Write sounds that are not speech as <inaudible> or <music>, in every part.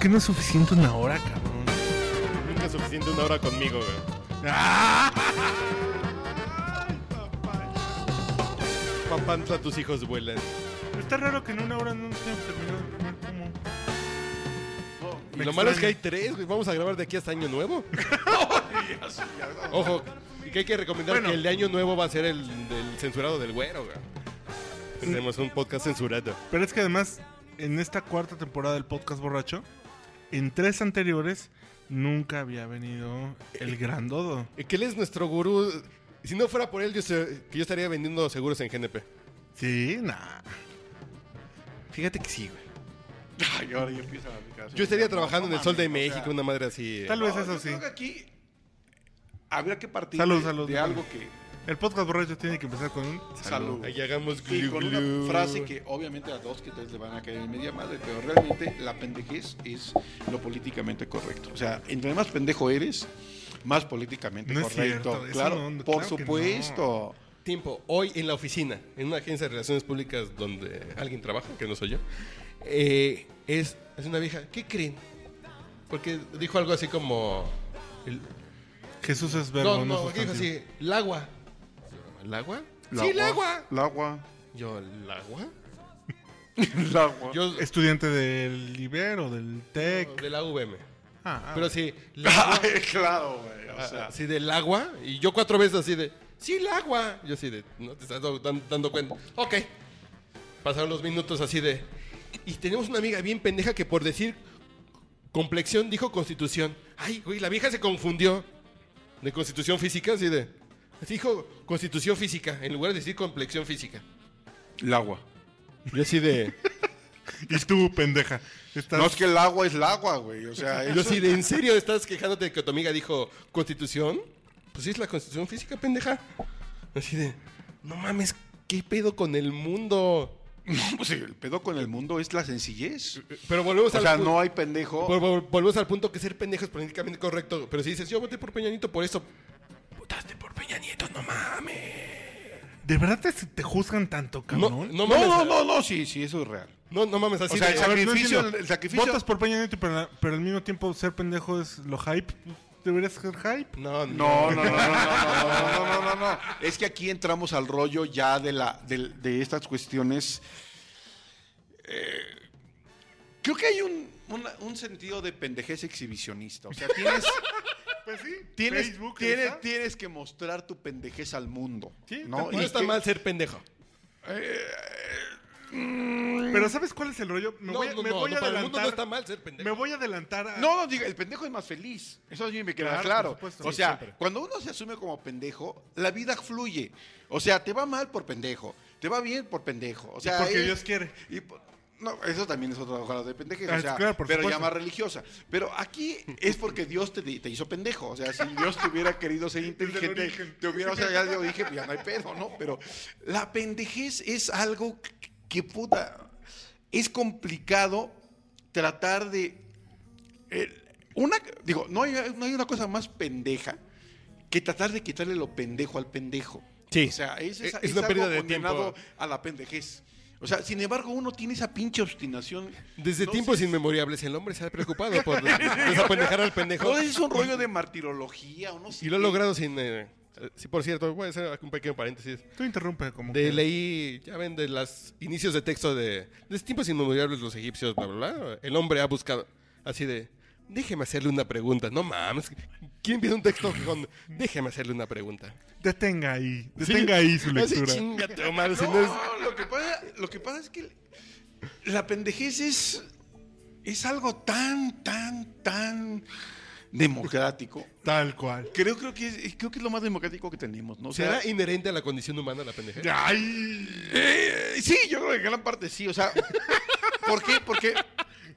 que no es suficiente una hora, cabrón. Nunca es suficiente una hora conmigo, güey. <laughs> Papantla, tus hijos vuelan. Está raro que en una hora no nos hayamos terminado de comer como. Y lo malo es que hay tres, güey. Vamos a grabar de aquí hasta Año Nuevo. <laughs> Ojo, y que hay que recomendar Bueno. que el de Año Nuevo va a ser el del censurado del güero, güey. Tenemos un podcast censurado. Pero es que además, en esta cuarta temporada del podcast borracho, en tres anteriores nunca había venido el gran dodo. Y que él es nuestro gurú. Si no fuera por él, yo, sé- que yo estaría vendiendo seguros en GNP. Sí, nah. Fíjate que sí, güey. Ay, ahora ya empieza la aplicación. Yo estaría trabajando no en el Sol de México, sea, una madre así. Tal vez no, eso yo sí. creo que aquí habría que partir Salud, de, salud, de salud. algo que El podcast borracho tiene que empezar con un salud. Ahí hagamos Y glu, con glu. una frase que obviamente a dos que tres le van a caer en media madre, pero realmente la pendejez es lo políticamente correcto. O sea, entre más pendejo eres, más políticamente No es correcto. cierto, claro, no, por claro supuesto. Tiempo, hoy en la oficina, en una agencia de relaciones públicas donde alguien trabaja, que no soy yo, eh, es, es una vieja. ¿Qué creen? Porque dijo algo así como. el- Jesús es verbo. no, no, no dijo así: el agua. ¿El agua? La sí, el agua. El agua. Yo, ¿el agua? <laughs> El agua. Yo, Estudiante del Ibero, del TEC. de la UVM. Ah, ah, Pero sí, <laughs> el agua. Claro, güey. O sea, así del agua. Y yo cuatro veces así de, sí, el agua. Yo así de, no te estás dan- dando cuenta. Ok. Pasaron los minutos así de. Y tenemos una amiga bien pendeja que por decir complexión dijo constitución. Ay, güey, la vieja se confundió. De constitución física, así de. Así dijo constitución física, en lugar de decir complexión física. el agua. Yo así de. <laughs> Y tú, pendeja. Estás- No es que el agua es el agua, güey. O sea, <laughs> Yo eso- así de, ¿en serio estás quejándote de que tu amiga dijo constitución? Pues sí, es la constitución física, pendeja. Así de, no mames, ¿qué pedo con el mundo? <laughs> No, pues el pedo con el mundo es la sencillez. Pero volvemos O al sea, no hay pendejo. vol- vol- volvemos al punto que ser pendejo es políticamente correcto. Pero si dices, yo voté por Peña Nieto por eso. Votaste no mames. ¿De verdad te, te juzgan tanto, No, cabrón? no No, mames. no, no, no, sí, sí, eso es real. No, no mames, así O sea, el sacrificio- entiendo. el sacrificio- Votas por Peña Nieto, pero, pero al mismo tiempo ser pendejo es lo hype. ¿Deberías ser hype? No, No, no, no, no, no, no, no, no. Es que aquí entramos al rollo ya de la de, de estas cuestiones. Eh, creo que hay un, una- un sentido de pendejez exhibicionista. O sea, tienes, Pues sí. tienes, Facebook, tienes, tienes que mostrar tu pendejez al mundo. Sí, ¿no? Y está que- mal ser pendejo. Pero ¿sabes cuál es el rollo? Me No, voy, a- no, me no, voy no, a para el mundo no adelantar. está mal ser pendejo. me voy a adelantar a... No, no, diga, el pendejo es más feliz. Eso sí me queda Claro, claro. por supuesto. o Sí, sea, siempre. cuando uno se asume como pendejo, la vida fluye. O sea, te va mal por pendejo, te va bien por pendejo. O sea, porque es- Dios quiere. y por- no, eso también es otra hoja de pendejez, Ah, o sea, claro, por pero ya supuesto. más religiosa. Pero aquí es porque Dios te, te hizo pendejo. O sea, si Dios te hubiera querido ser <laughs> inteligente, te hubiera, o sea, ya yo dije, pues ya no hay pedo, ¿no? Pero la pendejez es algo que, puta, es complicado tratar de eh, una, digo, no hay, no hay una cosa más pendeja que tratar de quitarle lo pendejo al pendejo. Sí. O sea, es, Es- es, es una algo pérdida de tiempo. a la pendejez. O sea, sin embargo, uno tiene esa pinche obstinación. Desde No tiempos sé- inmemorables el hombre se ha preocupado <laughs> por desapendejar al pendejo. No es un rollo de martirología o no sé. Y lo ha logrado sin... eh, eh, sí, por cierto, voy a hacer un pequeño paréntesis. Tú interrumpe como De que- leí, ya ven, de los inicios de texto de... Desde tiempos inmemorables los egipcios, bla, bla, bla. El hombre ha buscado así de... Déjeme hacerle una pregunta. No mames. ¿Quién pide un texto con... Déjeme hacerle una pregunta? Detenga ahí. Detenga ahí su Así, lectura. chingate, Omar, si No, no es- lo, que pasa, lo que pasa es que la pendejez es, es algo tan, tan, tan democrático. Tal cual. Creo, creo, que es, creo que es lo más democrático que tenemos, ¿no? O sea, ¿Será inherente a la condición humana la pendeja? ¡Ay! eh, sí, yo creo que en gran parte sí. O sea, <laughs> ¿por qué? Porque,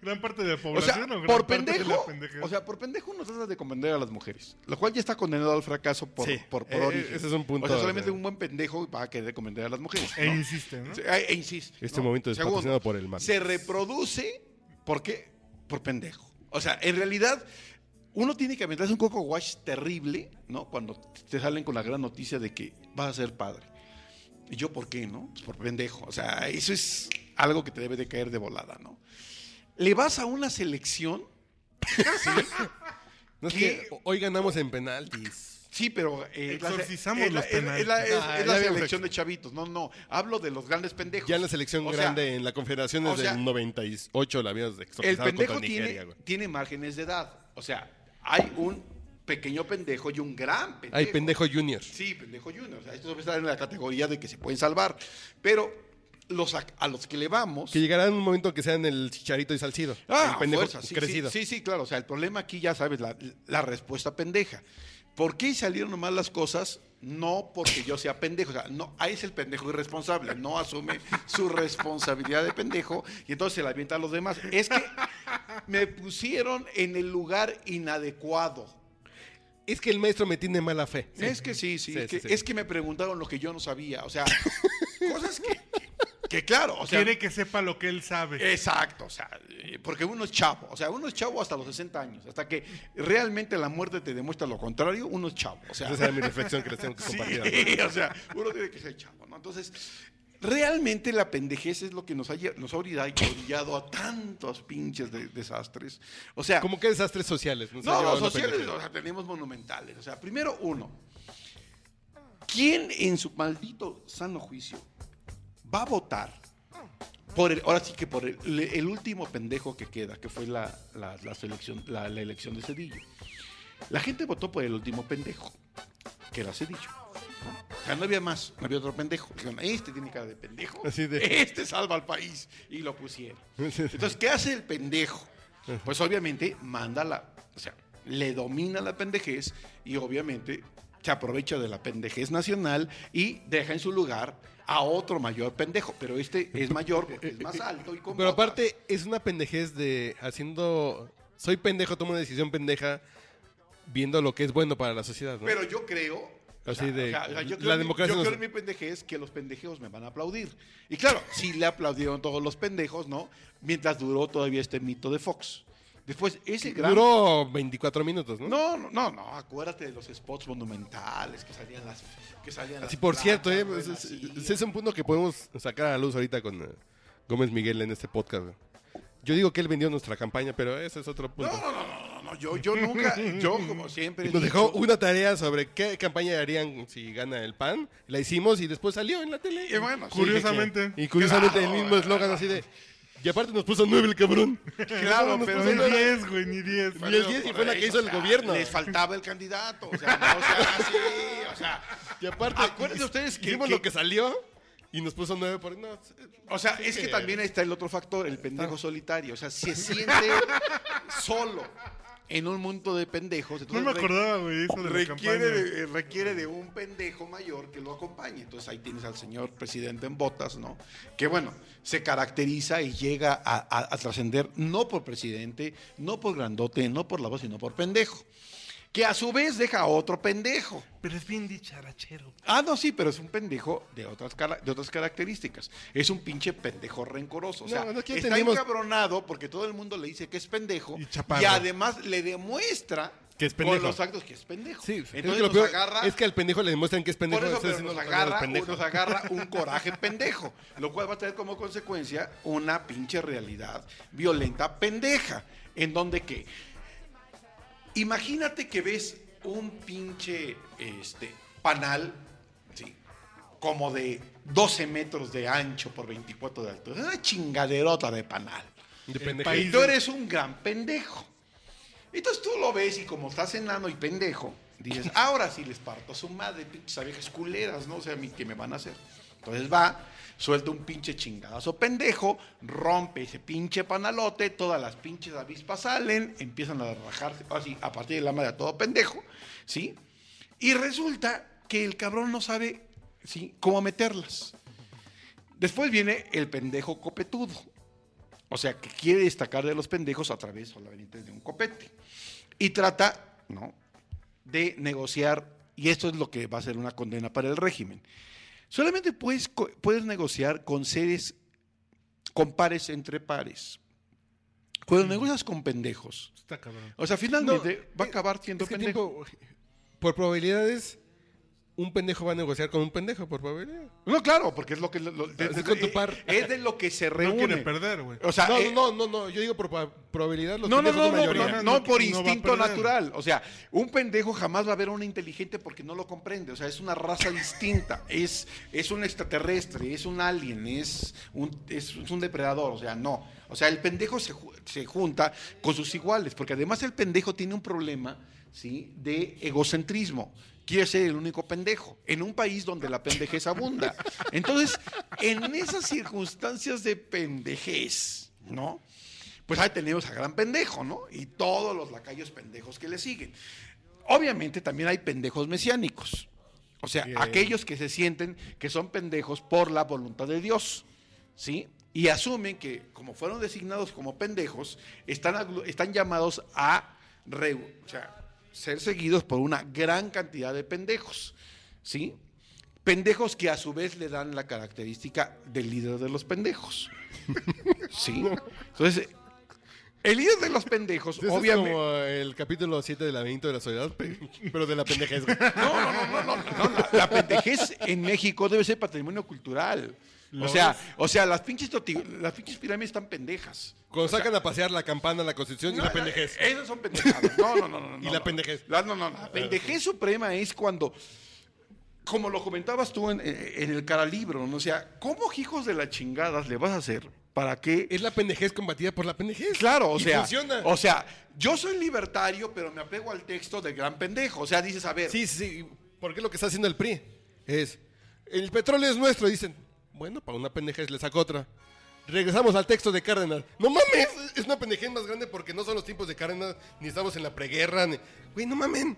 Gran parte de la o población. sea, o por pendejo, o sea, por pendejo uno trata de convender a las mujeres, lo cual ya está condenado al fracaso por, Sí, por, por eh, origen. ese es un punto O sea, solamente un buen pendejo va a querer convender a las mujeres. E ¿no? insiste, ¿no? Sí, E, e insiste. Este momento es patrocinado por el mar. Se reproduce, ¿por qué? Por pendejo. O sea, en realidad, uno tiene que aventarse un coco wash terrible, ¿no? Cuando te salen con la gran noticia de que vas a ser padre. ¿Y yo por qué, no? Pues por pendejo. O sea, eso es algo que te debe de caer de volada, ¿no? Le vas a una selección No es que hoy ganamos en penaltis. Sí, pero eh, Exorcizamos es la- los es la- es la- es- Ah, es la selección de chavitos. No, no, hablo de los grandes pendejos. Ya en la selección O sea, grande, en la confederación o desde sea, el 98 la habíamos El exorcizado pendejo contra tiene, Nigeria, güey. tiene márgenes de edad. O sea, hay un pequeño pendejo y un gran pendejo. Hay pendejo junior. Sí, pendejo junior. O sea, estos están en la categoría de que se pueden salvar. Pero los a, a los que le vamos. Que llegará en un momento que sean el chicharito y salcido. Ah, el pendejo fuerza, sí, crecido. Sí, sí, claro. O sea, el problema aquí ya sabes, la, la respuesta pendeja. ¿Por qué salieron mal las cosas? No porque yo sea pendejo. O sea, no, ahí es el pendejo irresponsable. No asume su <laughs> responsabilidad de pendejo y entonces se la avienta a los demás. Es que me pusieron en el lugar inadecuado. Es que el maestro me tiene mala fe. Es que sí, sí, Sí, es, sí, que, sí. es que me preguntaron lo que yo no sabía. O sea, <laughs> cosas que, que claro, o sea, Quiere que sepa lo que él sabe. Exacto, o sea, eh, porque uno es chavo, o sea, uno es chavo hasta los 60 años, hasta que realmente la muerte te demuestra lo contrario, uno es chavo, o sea, Esa era mi reflexión que les tengo que <laughs> sí, compartir. <laughs> o sea, uno tiene que ser chavo, ¿no? Entonces, realmente la pendejez es lo que nos ha, nos ha orillado, a tantos pinches de- desastres, o sea, Como que desastres sociales. ¿no? Los sociales o sea, tenemos monumentales. O sea, primero uno. ¿Quién en su maldito sano juicio va a votar por el, ahora sí que por el, último pendejo que queda, que fue la, la, la selección, la, la elección de Cedillo? La gente votó por el último pendejo, que era Cedillo. O sea, no había más, no había otro pendejo. Dijeron, este tiene cara de pendejo. Así de- Este salva al país. Y lo pusieron. <laughs> Entonces, ¿qué hace el pendejo? Pues obviamente manda la, o sea, le domina la pendejez y obviamente se aprovecha de la pendejez nacional y deja en su lugar a otro mayor pendejo. Pero este es mayor porque es más alto y con Pero botas. aparte, es una pendejez de haciendo. Soy pendejo, tomo una decisión pendeja viendo lo que es bueno para la sociedad, ¿no? Pero yo creo. Así de- yo la creo democracia Yo creo en mi pendejez que los pendejos me van a aplaudir. Y claro, sí le aplaudieron todos los pendejos, ¿no? Mientras duró todavía este mito de Fox. Después, ese gran. Duró 24 minutos, ¿no? No, no, no, no, acuérdate de los spots monumentales que salían las. Que salían Así las por cierto, ¿eh? Pues, es, es- es un punto que podemos sacar a la luz ahorita con eh, Gómez Miguel en este podcast. Yo digo que él vendió nuestra campaña, pero ese es otro punto. No, no, no, no, no, no, yo, yo nunca, yo como siempre. Nos dejó dicho- una tarea sobre qué campaña harían si gana el PAN. La hicimos y después salió en la tele. Y bueno, sí, Curiosamente. Y curiosamente Claro, el mismo eslogan así de... Y aparte nos puso nueve el cabrón. Claro, Nos pero Ni nueve. 10, güey, ni 10. Y el 10 y fue la que hizo el gobierno. Les faltaba el candidato, o sea, no, sea, <laughs> sí, o sea. Y aparte, Acuérdense ustedes que- que- lo que salió y nos puso nueve por... No, O sea, es que que- también ahí está el otro factor, el pendejo solitario. O sea, se <laughs> siente solo en un mundo de pendejos. No entonces me re- acordaba, güey, eso de la requiere campaña. de, requiere de un pendejo mayor que lo acompañe. Entonces ahí tienes al señor presidente en botas, ¿no? Que bueno, se caracteriza y llega a, a- a trascender no por presidente, no por grandote, no por la voz, sino por pendejo. Que a su vez deja a otro pendejo. Pero es bien dicharachero. Ah, no, sí, pero es un pendejo de otras, de otras características. Es un pinche pendejo rencoroso. O sea, No, no, aquí está entendimos- encabronado porque todo el mundo le dice que es pendejo. Y Y, además le demuestra Que es pendejo. con los actos que es pendejo. Sí, es que Entonces lo peor agarra... es que al pendejo le demuestran que es pendejo. por eso, pero nos agarra, pendejo. nos agarra <laughs> un coraje pendejo, lo cual va a tener como consecuencia una pinche realidad violenta pendeja, en donde que imagínate que ves un pinche este panal, sí, como de 12 metros de ancho por 24 de altura, una chingaderota de panal. De Y tú eres un gran pendejo. Entonces tú lo ves y como estás enano y pendejo, dices, ahora sí les parto a su madre, pinches abejas culeras, ¿no? O sea, a mí, ¿qué me van a hacer? Entonces va, suelta un pinche chingadazo pendejo, rompe ese pinche panalote, todas las pinches avispas salen, empiezan a rajarse, así, a partir del ama de a todo pendejo, ¿sí? Y resulta que el cabrón no sabe, ¿sí? Cómo meterlas. Después viene el pendejo copetudo. O sea, que quiere destacar de los pendejos a través solamente de un copete. Y trata, ¿no? De negociar, y esto es lo que va a ser una condena para el régimen. Solamente puedes, puedes negociar con seres, con pares entre pares. Cuando negocias con pendejos, Está cabrón. o sea, finalmente No, va a acabar siendo Es que pendejo. tipo, por probabilidades, un pendejo va a negociar con un pendejo, por favor. No, claro, porque es lo que lo- de, Así de- con tu eh, par. es de lo que se No reúne. quiere perder, güey. O sea, no, eh, no, no, no, yo digo por probabilidad los No, no, pendejos no, no, mayoría. no, No, no por no instinto natural. O sea, un pendejo jamás va a ver a un inteligente porque no lo comprende. O sea, es una raza distinta. <laughs> Es, es un extraterrestre, es un alien, es un, es, es un depredador. O sea, no. O sea, el pendejo se, ju- se junta con sus iguales. Porque además el pendejo tiene un problema ¿sí? de egocentrismo. Quiere ser el único pendejo en un país donde la pendejez abunda. Entonces, en esas circunstancias de pendejez, ¿no? pues ahí tenemos a gran pendejo, ¿no? Y todos los lacayos pendejos que le siguen. Obviamente también hay pendejos mesiánicos. O sea, Bien. aquellos que se sienten que son pendejos por la voluntad de Dios, ¿sí? Y asumen que como fueron designados como pendejos, están, están llamados a reu- o sea, ser seguidos por una gran cantidad de pendejos, ¿sí? Pendejos que a su vez le dan la característica del líder de los pendejos. <laughs> ¿Sí? Entonces, el líder de los pendejos, obviamente. es como el capítulo 7 del laberinto de la soledad, pe- pero de la pendejez. No, no, no, no, no, no, la, la pendejez en México debe ser patrimonio cultural. O sea, o sea, las pinches, toti- las pinches pirámides están pendejas. Cuando sacan a pasear la campana, la constitución y la pendejez. Esas son pendejadas. No, no, no, no. <laughs> Y no, la pendejez. La- no, no, no. La pendejez suprema es cuando, como lo comentabas tú en, en el caralibro, ¿no? O sea, ¿cómo hijos de la chingadas le vas a hacer para que Es la pendejez combatida por la pendejez. Claro, o Y sea, funciona. o sea, yo soy libertario, pero me apego al texto del gran pendejo. O sea, dices, a ver, Sí, sí. Porque lo que está haciendo el PRI es, el petróleo es nuestro. Dicen, bueno, para una pendejez le saco otra. Regresamos al texto de Cárdenas. No mames, es una pendejez más grande porque no son los tiempos de Cárdenas, ni estamos en la preguerra. Ni... Güey, no mamen.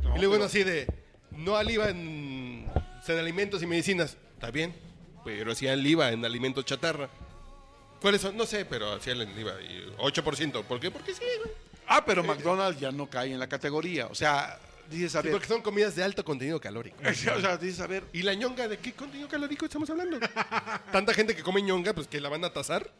y luego bueno, así de, no al IVA en, en alimentos y medicinas. Está bien, pero sí al IVA en alimentos chatarra. ¿Cuáles son? No sé, pero hacía el IVA. Y 8%. ¿Por qué? Porque sí, güey. ah, pero McDonald's ya no cae en la categoría. O sea, dices, a Sí, ver, porque son comidas de alto contenido calórico. <laughs> o sea, dices, a ver, ¿Y la ñonga de qué contenido calórico estamos hablando? <laughs> Tanta gente que come ñonga, pues que la van a tasar.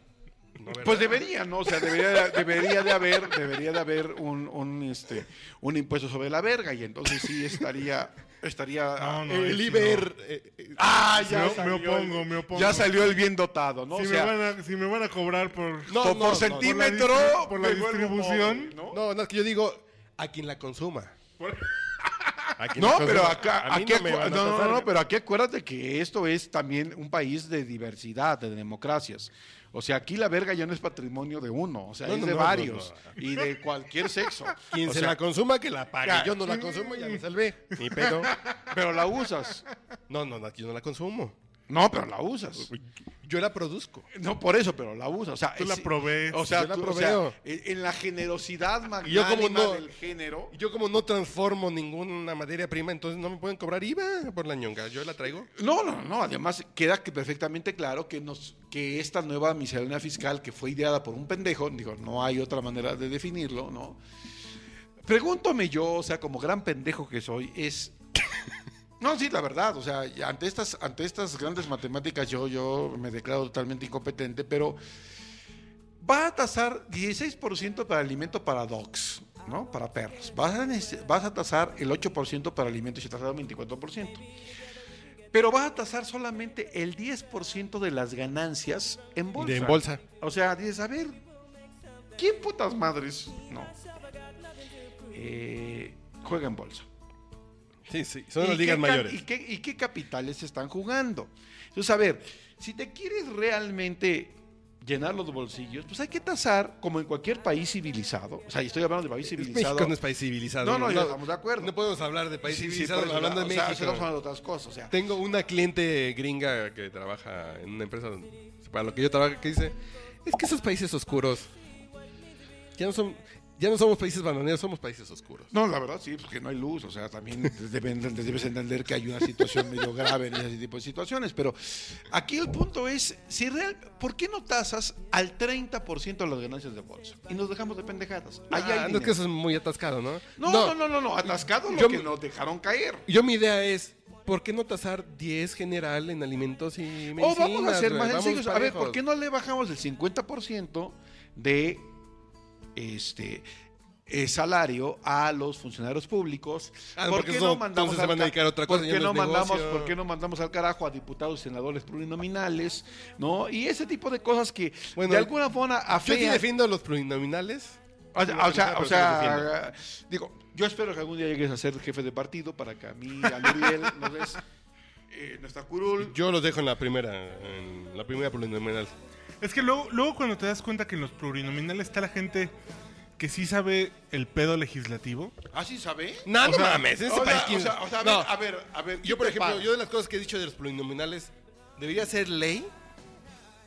Pues debería, ¿no? O sea, debería, debería de haber, debería de haber un, un, este, un impuesto sobre la verga y entonces sí estaría, estaría. No, no, el IBER. eh, eh, Ah, ya Me- me salió opongo, el- me opongo. Ya salió el bien dotado, ¿no? si, o sea, me van a, si me van a cobrar por... No, por, no, por no, centímetro. por la distri- por la me vuelvo distribución. no, no, es que yo digo a quien la consuma. No, pero acá, aquí, no no, no, pero aquí acuérdate que esto es también un país de diversidad, de democracias. O sea, aquí la verga ya no es patrimonio de uno, o sea, No, es no, de no, no, varios y de cualquier sexo. <laughs> Quien O se sea, la consuma, que la pague. Yo no la consumo, ya me salvé. Ni pedo. <laughs> Pero la usas. No, no, no, yo no la consumo. No, pero la usas. Yo la produzco. No por eso, pero la usas. O sea, Tú la es- provees. O sea, Yo la tú- o proveo. sea, en en la generosidad yo como magnánima no- del género. Yo como no transformo ninguna materia prima, entonces no me pueden cobrar IVA por la ñonga. Yo la traigo. No, no, no. Además, queda que perfectamente claro que, nos, que esta nueva miscelánea fiscal que fue ideada por un pendejo, digo, no hay otra manera de definirlo, ¿no? Pregúntame yo, o sea, como gran pendejo que soy, es. No, sí, la verdad, o sea, ante estas, ante estas grandes matemáticas yo, yo me declaro totalmente incompetente, pero va a tasar 16% para alimento para dogs, ¿no? Para perros. Vas a, vas a tasar el 8% para alimentos y tasado 24%. Pero vas a tasar solamente el 10% de las ganancias en bolsa. De en bolsa. O sea, dices, a ver, ¿quién putas madres? No. Eh, juega en bolsa. Sí, sí. Son ¿Y las ligas mayores. ¿y qué, y qué capitales están jugando? Entonces, a ver, si te quieres realmente llenar los bolsillos, pues hay que tasar como en cualquier país civilizado. O sea, y estoy hablando de país civilizado. México no es país civilizado. No, no, estamos de acuerdo. No podemos hablar de país Sí, civilizado hablando de o sea, estamos hablando de otras cosas. O sea, Tengo una cliente gringa que trabaja en una empresa para lo que yo trabajo que dice, es que esos países oscuros ya no son ya no somos países bananeros, somos países oscuros. No, la verdad sí, porque no hay luz, o sea, también deben- <laughs> debes entender que hay una situación medio grave en ese tipo de situaciones, pero aquí el punto es, si real, ¿por qué no tasas al 30% de las ganancias de bolsa? Y nos dejamos de pendejadas. Ah, no es que eso es muy atascado, ¿no? no, no, no, no, no, atascado lo que nos dejaron caer. Yo mi idea es, ¿por qué no tasar 10 general en alimentos y medicinas? O vamos a ser más sencillos. A ver. ¿por qué no le bajamos el 50% de este eh, salario a los funcionarios públicos. Ah, ¿Por qué no mandamos al a a ¿Por qué no mandamos, negocio? por qué no mandamos al carajo a diputados y senadores plurinominales, no? Y ese tipo de cosas que Bueno, de alguna forma Yo sí defiendo los plurinominales. O sea, o sea, o digo, yo espero que algún día llegues a ser jefe de partido para que a mí, a Nuriel, <laughs> nos des eh, nuestra curul. Yo los dejo en la primera, en la primera plurinominal. Es que luego, luego cuando te das cuenta que en los plurinominales está la gente que sí sabe el pedo legislativo. ¿Ah, sí sabe? No, O no sea, mames. ese O sea, o ¿quién- sea, o sea, a No, ver, a ver, a ver. Yo, ¿quién por ejemplo, yo de las cosas que he dicho de los plurinominales, debería ser ley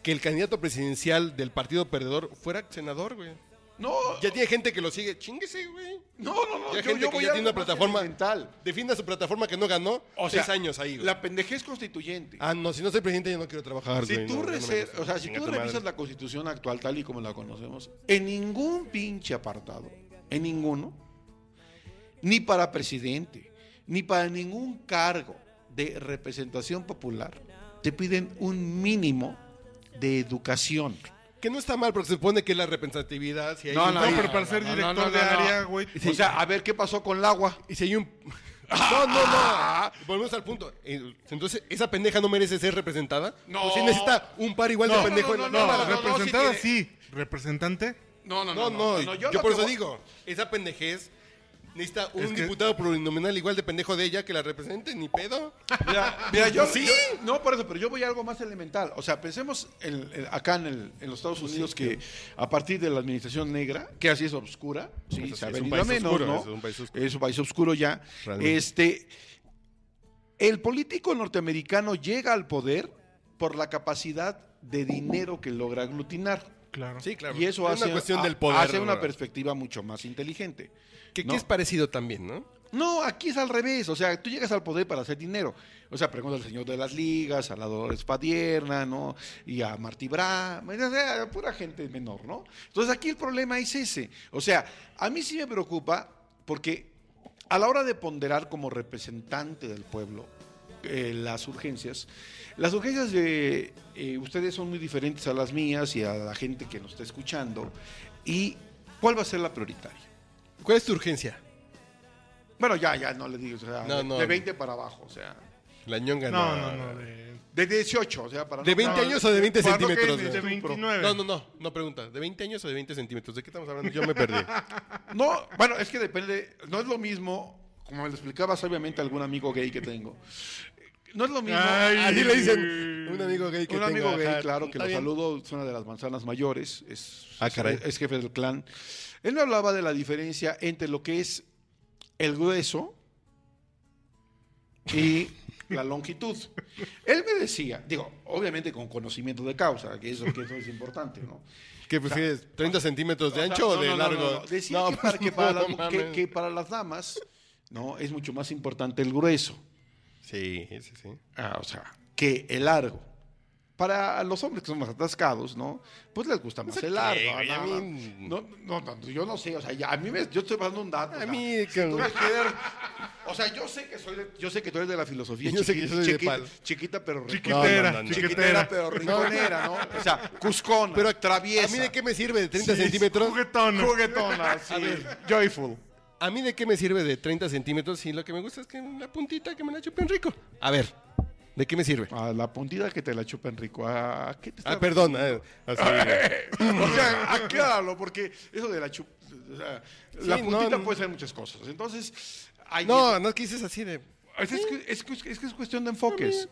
que el candidato presidencial del partido perdedor fuera senador, güey. No, Ya tiene gente que lo sigue. Chinguese, güey. no, no, no. Ya yo- gente yo que voy ya a tiene una plataforma. elemental. Defienda su plataforma que no ganó O sea, seis años ahí, güey. La pendejez constituyente. Ah, no, si no soy presidente yo no quiero trabajar, Si güey. tú, no, reser- o sea, si tú revisas madre. la constitución actual tal y como la conocemos, en ningún pinche apartado, en ninguno, ni para presidente, ni para ningún cargo de representación popular, te piden un mínimo de educación. Que no está mal, porque se supone que es la representatividad. Si hay No, un no, No, pero para ser no, no, director no, de no, no. área, güey. O sea, a ver qué pasó con el agua. Y si hay un... <laughs> <laughs> No, no, no. Volvemos al punto. Eh, Entonces, ¿esa pendeja no merece ser representada? No. ¿O si necesita un par igual No, de pendejo? no, en no, No, no, no, no, representada sí sí, Representante. No, no, No, no, yo, lo por eso voy- digo, esa pendejez necesita un Es que- diputado plurinominal igual de pendejo de ella que la represente, ni pedo. Mira, mira, <laughs> yo, ¿Sí? yo- no por eso, pero yo voy a algo más elemental. O sea, pensemos en- en- acá en, el- en los Estados Unidos que a partir de la administración negra, que así es oscura, sí, Eso se sí, ha es un venido a país menos, oscuro, ¿no? es un país oscuro. Es un país oscuro ya. Realmente. Este, el político norteamericano llega al poder por la capacidad de dinero que logra aglutinar. Claro. Sí, claro. Y eso es hace, una cuestión a- del poder. hace una perspectiva mucho más inteligente. que, que ¿no? es parecido también, ¿no? No, aquí es al revés. O sea, tú llegas al poder para hacer dinero. O sea, pregunta al señor de las ligas, a la Dolores Padierna, ¿no? Y a Martí Bra, o sea, pura gente menor, ¿no? Entonces aquí el problema es ese. O sea, a mí sí me preocupa porque a la hora de ponderar como representante del pueblo eh, las urgencias, las urgencias de eh, ustedes son muy diferentes a las mías y a la gente que nos está escuchando. ¿Y cuál va a ser la prioritaria? ¿Cuál es tu urgencia? Bueno, ya, ya, no le digo, o sea, No, de- no. de 20 para abajo, o sea, La ñonga No, no, no. De, de 18, o sea, para ¿De no- 20 no, años o de 20 para no centímetros? que- de güey? 29. No, no, no, no pregunta. ¿De 20 años o de 20 centímetros? ¿De qué estamos hablando? Yo me perdí. <laughs> No, bueno, es que depende, no es lo mismo, como me lo explicaba sabiamente algún amigo gay que tengo, no es lo mismo... Ay, Así le dicen un amigo gay que un amigo gay, ajá, claro, que lo bien. saludo, es una de las manzanas mayores, es, Ah, caray. es, jefe del clan. Él me hablaba de la diferencia entre lo que es el grueso y <laughs> la longitud. Él me decía, digo, obviamente con conocimiento de causa, que eso, que eso es importante, ¿no? ¿Qué prefieres? ¿30 centímetros de O sea, ancho o de no, largo? no, no. Decía que, para, que pues, para no las, que- que para las damas, no, es mucho más importante el grueso. Sí, sí, sí. Ah, o sea, que el largo. Para los hombres que son más atascados, ¿no? Pues les gusta más ¿Eso el largo. no, A no. mí- No, no, no, yo no sé, o sea, ya, a mí me, yo estoy dando un dato. o A sea, mí, si que- tú me quieres- o sea, yo sé que soy de, yo sé que tú eres de la filosofía <laughs> Yo sé que soy de chiquita, palo. chiquita, pero. Chiquitera, No, no, no, no. chiquitera, pero rinconera, ¿no? O sea, cuscona, Pero traviesa. ¿A mí de qué me sirve de 30 Sí, centímetros? Juguetón. Juguetona, sí. Joyful. ¿A mí de qué me sirve de 30 centímetros si lo que me gusta es que la puntita que me la chupen rico? A ver, ¿de qué me sirve? A la puntida que te la chupen rico. ¿A qué te Ah, está- perdón. eh, así, <laughs> o sea, acláralo, porque eso de la chup... o sea, la puntita no, puede ser muchas cosas. Entonces, ahí no, no es que dices así de... es, es que, es, es que es cuestión de enfoques.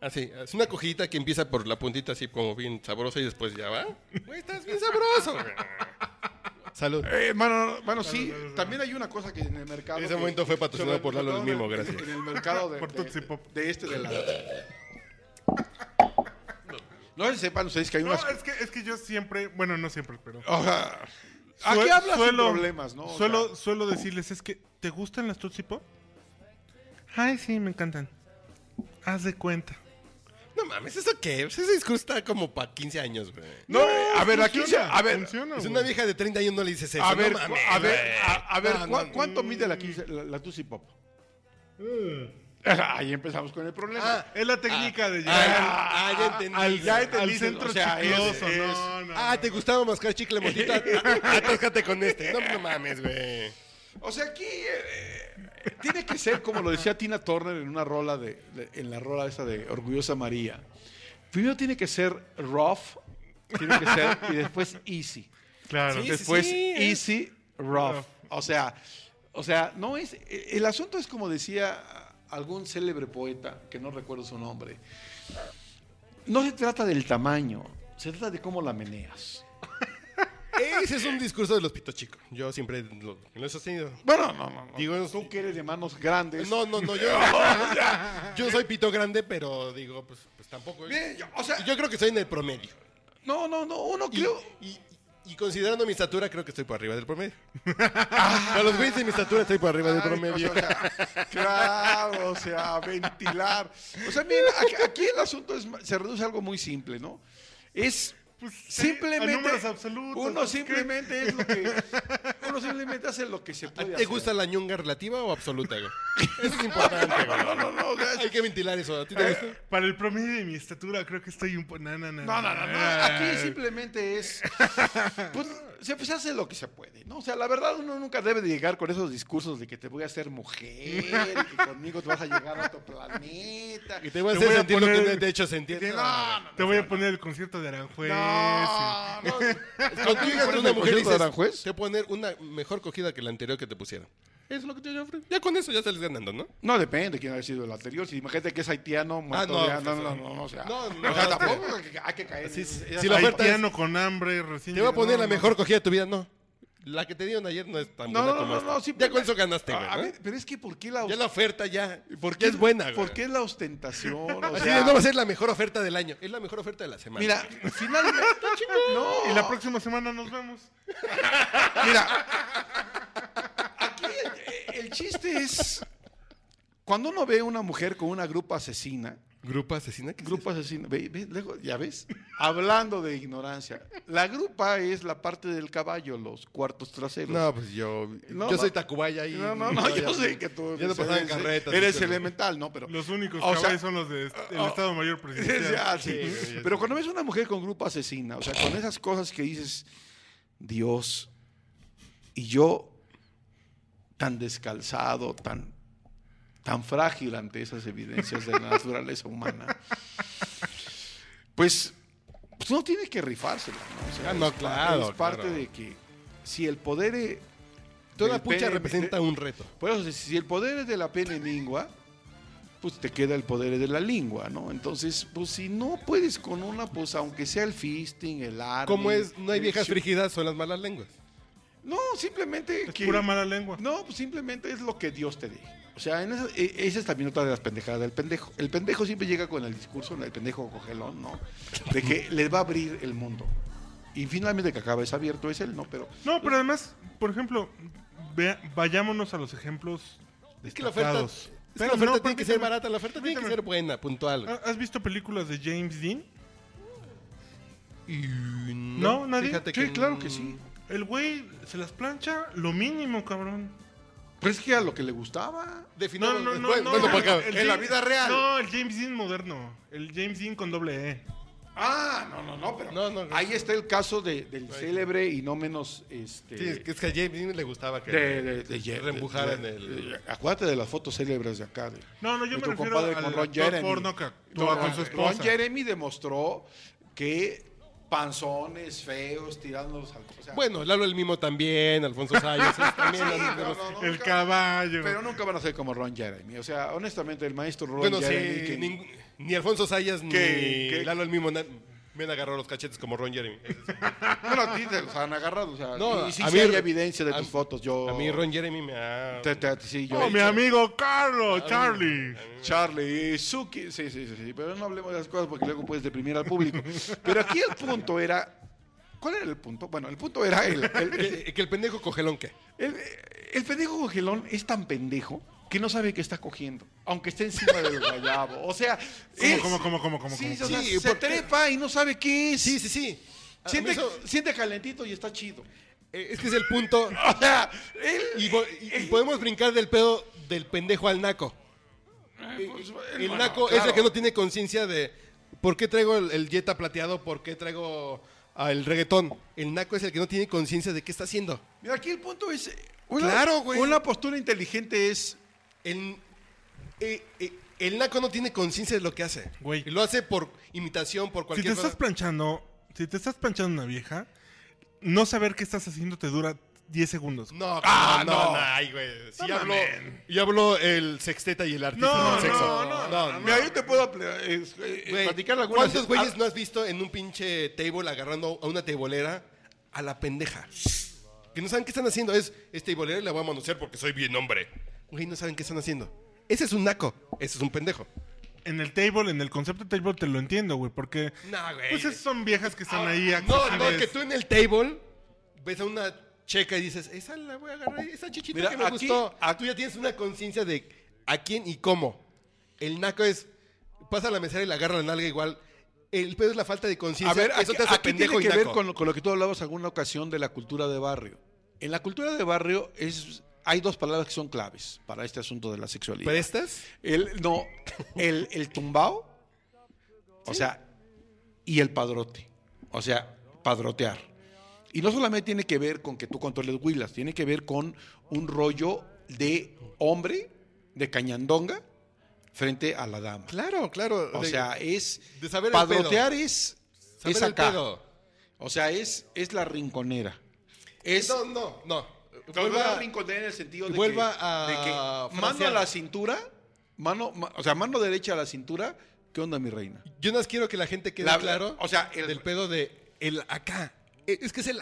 Así, es una cojita que empieza por la puntita así como bien sabrosa y después ya va. Güey, estás bien sabroso. <laughs> Salud. Eh, bueno, bueno, sí, también hay una cosa que en el mercado... Ese que- momento fue patrocinado por Lalo el en el- gracias. En el mercado de, Por de- Tootsie Pop. de este de la... No sé si sepan ustedes que hay No, unas... es que, es que yo siempre, bueno, no siempre, pero... O sea, aquí hablas sin suelo- problemas, ¿no? O Suelo, sea, suelo decirles, es que, ¿te gustan las Tootsie Pop? Ay, sí, me encantan. Haz de cuenta. No mames, ¿eso qué? Pues Ese discurso está como para 15 años, güey. no, a ver, aquí... funciona, A ver, funciona, Es güey. una vieja de 30 años no le dices eso. a ver, no mames, a ver, a, a ver, No, ¿cu- no, ¿cuánto mide la, 15 la, la Tootsie Pop? <laughs> Ahí empezamos con el problema. Ah, Es la técnica de ah, llegar ah, ya entendí. al, ya al entendí, centro o sea, es- chicloso. es- no, no, Ah, no. ¿te gustaba mascar chicle motita? <laughs> Atájate con este. No, no mames, güey. O sea, aquí eh, tiene que ser como lo decía Tina Turner en una rola de, de- en la rola esa de Orgullosa María. Primero tiene que ser rough, tiene que ser y después easy. Claro. Sí, sí, Después sí, es- easy, rough. Rough. O sea, o sea, no es el asunto es como decía algún célebre poeta que no recuerdo su nombre. No se trata del tamaño, se trata de cómo la meneas. Ese es un discurso de los pitos chicos. Yo siempre lo, lo he sostenido. Bueno, no, no, no. Digo, tú que eres de manos grandes. No, no, no, yo, <laughs> yo soy pito grande, pero digo, pues, pues tampoco. es- Bien, yo- o sea, Yo creo que estoy en el promedio. no, no, no, uno Y, creo. y- y considerando mi estatura, creo que estoy por arriba del promedio. Para los güeyes de mi estatura, estoy por arriba del Ay, promedio. o sea, claro, o sea, ventilar. O sea, miren, aquí, aquí el asunto es, se reduce a algo muy simple, ¿no? Es Pues, simplemente números absolutos. uno pues, ¿qué? simplemente es lo que <laughs> uno simplemente hace lo que se puede ¿Te hacer. gusta la ñonga relativa o absoluta, güey? Eso <laughs> es importante, güey. No, no, no, sea, Hay que ventilar eso. ¿A ti te gusta? Para el promedio de mi estatura, creo que estoy un poco. No, no, no. No, no, no, no. Aquí simplemente es. <laughs> Pues se, pues, hace lo que se puede, ¿no? O sea, la verdad, uno nunca debe de llegar con esos discursos de que te voy a hacer mujer, y que conmigo te vas a llegar a otro planeta. Y te voy a Te hacer voy a sentir lo que de hecho se entiende. No, no, Te voy a poner el concierto de Aranjuez. no, no. Cuando tú llegas ¿Pones con una mujer y concierto de dices, Aranjuez? te voy a poner una mejor cogida que la anterior que te pusieron. Eso es lo que te ofrece. Ya con eso ya sales ganando, ¿no? No depende de quién haya sido el anterior. Si imagínate que es haitiano, muerto no, no, no, no, no, o sea, No, o no, sea, no, tampoco hay que caer. Sí, sí, si la oferta es- Haitiano con hambre, recién. Te voy a poner no, la no. mejor cogida de tu vida, no. La que te dieron ayer no es tan No, buena no, como no, esta. no, Ya con eso ganaste, güey. A ver, pero es que ¿por qué la, Ya la oferta ya. ¿por ya es buena, güey. ¿Por qué la ostentación? O sea, no va a ser la mejor oferta del año. Es la mejor oferta de la semana. Mira, finalmente. no, Y la próxima semana nos vemos. Mira, el, chiste es cuando uno ve a una mujer con una grupa asesina, Grupo asesina. ¿qué es grupo asesina, ve- ve- luego, ya ves, hablando de ignorancia, la grupa es la parte del caballo, los cuartos traseros. No, pues yo. No, yo soy Tacubaya y. no, no, no, yo sé que tú Ya no pasaban carretas. eres pero- elemental, ¿no? Pero Los únicos O sea, son los del oh, Estado Mayor <laughs> Presidencial. Ah, sí. Sí, Pero cuando ves una mujer con grupo asesina, o sea, con esas cosas que dices, Dios, y yo tan descalzado, tan, tan frágil ante esas evidencias de la naturaleza humana, pues, pues uno tiene que rifársela, ¿no? O sea, no, es claro, Es parte claro. de que si el poder... eh, Toda pucha pene- representa un reto. por eso, si el poder es de la pena en lengua, pues te queda el poder de la lengua, ¿no? Entonces, pues si no puedes con una, pues aunque sea el fisting, el arte. Como es, no hay viejas frígidas, son las malas lenguas. No, simplemente Es que... pura mala lengua. No, pues simplemente es lo que Dios te dé. O sea, en esa, e- esa es también otra de las pendejadas del pendejo. El pendejo siempre llega con el discurso, el pendejo cogelón, ¿no? De que le va a abrir el mundo. Y finalmente que acaba es abierto es él, ¿no? Pero No, pero además, por ejemplo, vea- vayámonos a los ejemplos Es que la oferta, es que la oferta no, tiene que ser barata, la oferta tiene que ser buena, puntual. ¿Ha- ¿Has visto películas de James Dean? Y No, nadie. fíjate sí, claro que sí. El güey se las plancha lo mínimo, cabrón. Pues es que a lo que le gustaba. Definamos, No, no, no, bueno, no. bueno, no, para acá. el En la vida real. No, el James Dean moderno. El James Dean con doble E. Ah, no, no, no, pero No, no, no. ahí está el caso de- del célebre y no menos este Sí, es que, es que a James Dean le gustaba que de, de, de, el... de- acuérdate de las fotos célebres de acá. de- No, no, yo de me tu refiero al con Ron Jeremy. porno que actúa No, con su Ron esposa. Jeremy demostró que panzones feos tirándolos al o sea, Bueno, Lalo el Mimo también, Alfonso Sayas <laughs> también. sí, han- no, no, no, El nunca- caballo. Pero nunca van a ser como Ron Jeremy. O sea, honestamente, el maestro Ron Bueno, Jeremy. sí, que- ni Alfonso Sayas ni Que- Lalo el Mimo me han agarrado los cachetes como Ron Jeremy. Bueno, a ti te los han agarrado. O sea, No, y, sí, a sí mí- hay evidencia de a- tus fotos. Yo, A mí Ron Jeremy me ha... te- te- sí, yo- Oh, mi amigo Carlos, Charlie. Charlie, Suki, sí, sí, sí, sí, pero no hablemos de las cosas porque luego puedes deprimir al público. Pero aquí el punto era, ¿cuál era el punto? Bueno, el punto era el, el, el, <laughs> Que, que el pendejo cogelón que. el- el pendejo congelón es tan pendejo que no sabe que está cogiendo, aunque esté encima del guayabo. O sea, ¿Cómo, es- cómo, cómo, cómo, cómo, sí, cómo? o sea, Sí, se porque- trepa y no sabe qué es. Sí, sí, sí. Siente, eso- siente calentito y está chido. eh, es que es el punto. <laughs> O sea, Y, podemos brincar del pedo del pendejo al naco. pues, El bueno, naco es claro. el que no tiene conciencia de por qué traigo el, Jetta plateado, por qué traigo ah, el reggaetón. El naco es el que no tiene conciencia de qué está haciendo. Mira, aquí el punto es. eh, Una, Claro, güey. Una postura inteligente es. El, eh, eh, el naco no tiene conciencia de lo que hace. Güey. Y lo hace por imitación, por Si te cualquier estás cosa. planchando, si te estás planchando una vieja, no saber qué estás haciendo te dura 10 segundos. No, Ah, no, no, ay, güey. Si ya habló, ya habló el sexteta y el artista No, del sexo. no, no, no, no. Mira, yo te puedo eh, eh, Güey, platicar algunas. ¿Cuántos güeyes Ah, no has visto en un pinche table agarrando a una tableera a la pendeja? Que no saben qué están haciendo. Es, es tableera y la voy a manosear porque soy bien hombre. Güey, no saben qué están haciendo. Ese es un naco. Ese es un pendejo. En el table, en el concepto de table te lo entiendo, güey, porque No, güey. pues esas son viejas que están ahí no, no, que tú en el table ves a una checa y dices, esa la voy a agarrar, esa chichita Mira, que me aquí- gustó. aquí- Tú ya tienes una conciencia de a quién y cómo. El naco es, pasa a la mesera y la agarra la nalga igual. El pedo es la falta de A conciencia. ver, Eso aquí, te hace aquí pendejo tiene y que ver con, lo- con lo que tú hablabas alguna ocasión de la cultura de barrio. En la cultura de barrio es, hay dos palabras que son claves para este asunto de la sexualidad. ¿Prestas? El, no, el, el tumbao, o sea, y el padrote, o sea, padrotear. Y no solamente tiene que ver con que tú controles huilas, tiene que ver con un rollo de hombre, de cañandonga, frente a la dama. Claro, claro. O De- sea, es... de saber el padrotear es, saber es el acá. pedo. O sea, es, es la rinconera. Es... No, no, no. No, no Vuelva- la rinconera en el sentido de vuelva que, a de que mano a la cintura, mano, ma- o sea, mano derecha a la cintura, ¿qué onda, mi reina? Yo más quiero que la gente quede La- claro. o sea, el- del pedo de el acá. Eh, Es que es el.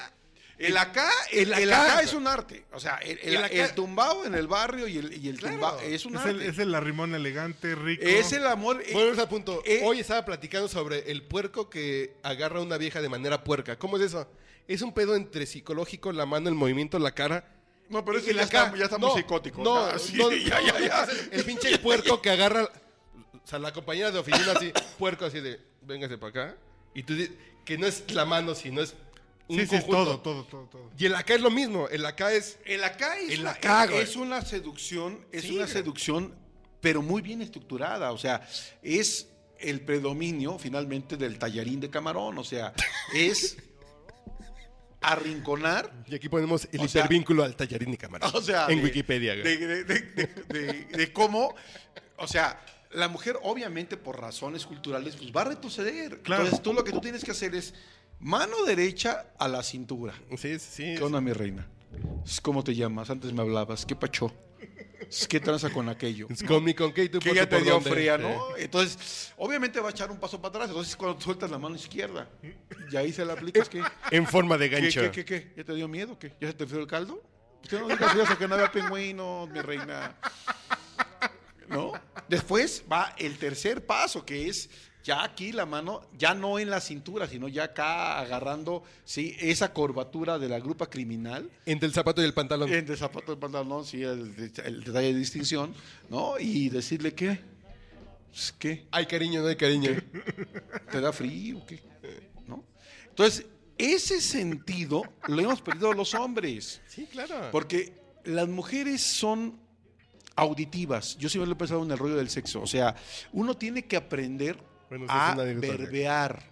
El acá, el, el el acá. acá es un arte. O sea, el, el- El acá- tumbao en el barrio y el, y el Claro. tumbao es un Es arte. el, es el arrimón elegante, rico. Es el amor. eh, Volvemos al punto. eh, Hoy estaba platicando sobre el puerco que agarra a una vieja de manera puerca. ¿Cómo es eso? Es un pedo entre psicológico, la mano, el movimiento, la cara. no, pero ese El ya acá. está, ya está muy No, psicótico. No, o sea, sí, no, <laughs> ya, ya, ya. El pinche puerco que agarra. O sea, la compañera de oficina así, puerco así de, véngase para acá. Y tú di- que no es la mano, sino es un Sí, sí, todo, todo, todo, todo. Y el acá es lo mismo. El acá es. El acá es, El una, acá, es una seducción, es Sí, una güey. seducción, pero muy bien estructurada. O sea, es el predominio finalmente del tallarín de camarón. O sea, es arrinconar. Y aquí ponemos el O sea- hipervínculo al tallarín y cámara. O sea, en de- Wikipedia, güey. De, de- de- de- de- de cómo, o sea, la mujer obviamente por razones culturales pues va a retroceder. Claro. Entonces tú lo que tú tienes que hacer es mano derecha a la cintura. Sí, sí, sí. ¿Qué onda, mi reina? ¿Cómo te llamas? Antes me hablabas. ¿Qué pacho? ¿Qué tranza con aquello? Es con mi con qué y tú Que ya te dio dónde. fría, Sí. ¿no? Entonces, obviamente va a echar un paso para atrás. Entonces, cuando sueltas la mano izquierda y ahí se la aplicas, ¿qué? <laughs> En forma de ¿Qué, gancho. qué, qué, qué? ¿Ya te dio miedo? ¿Qué? ¿Ya se te fue el caldo? Usted no digas eso, que no había pingüinos, mi reina. ¿No? Después va el tercer paso, que es ya aquí la mano, ya no en la cintura, sino ya acá agarrando, sí, esa curvatura de la grupa criminal. Entre el zapato y el pantalón. Entre el zapato del pantalón, sí, el, el detalle de distinción, ¿no? Y decirle, ¿qué? Pues, ¿Qué? Hay cariño, no hay cariño. ¿Te da frío qué? ¿No? Entonces, ese sentido lo hemos perdido los hombres. Sí, claro. Porque las mujeres son auditivas. Yo siempre lo he pensado en el rollo del sexo. O sea, uno tiene que aprender Bueno, a verbear.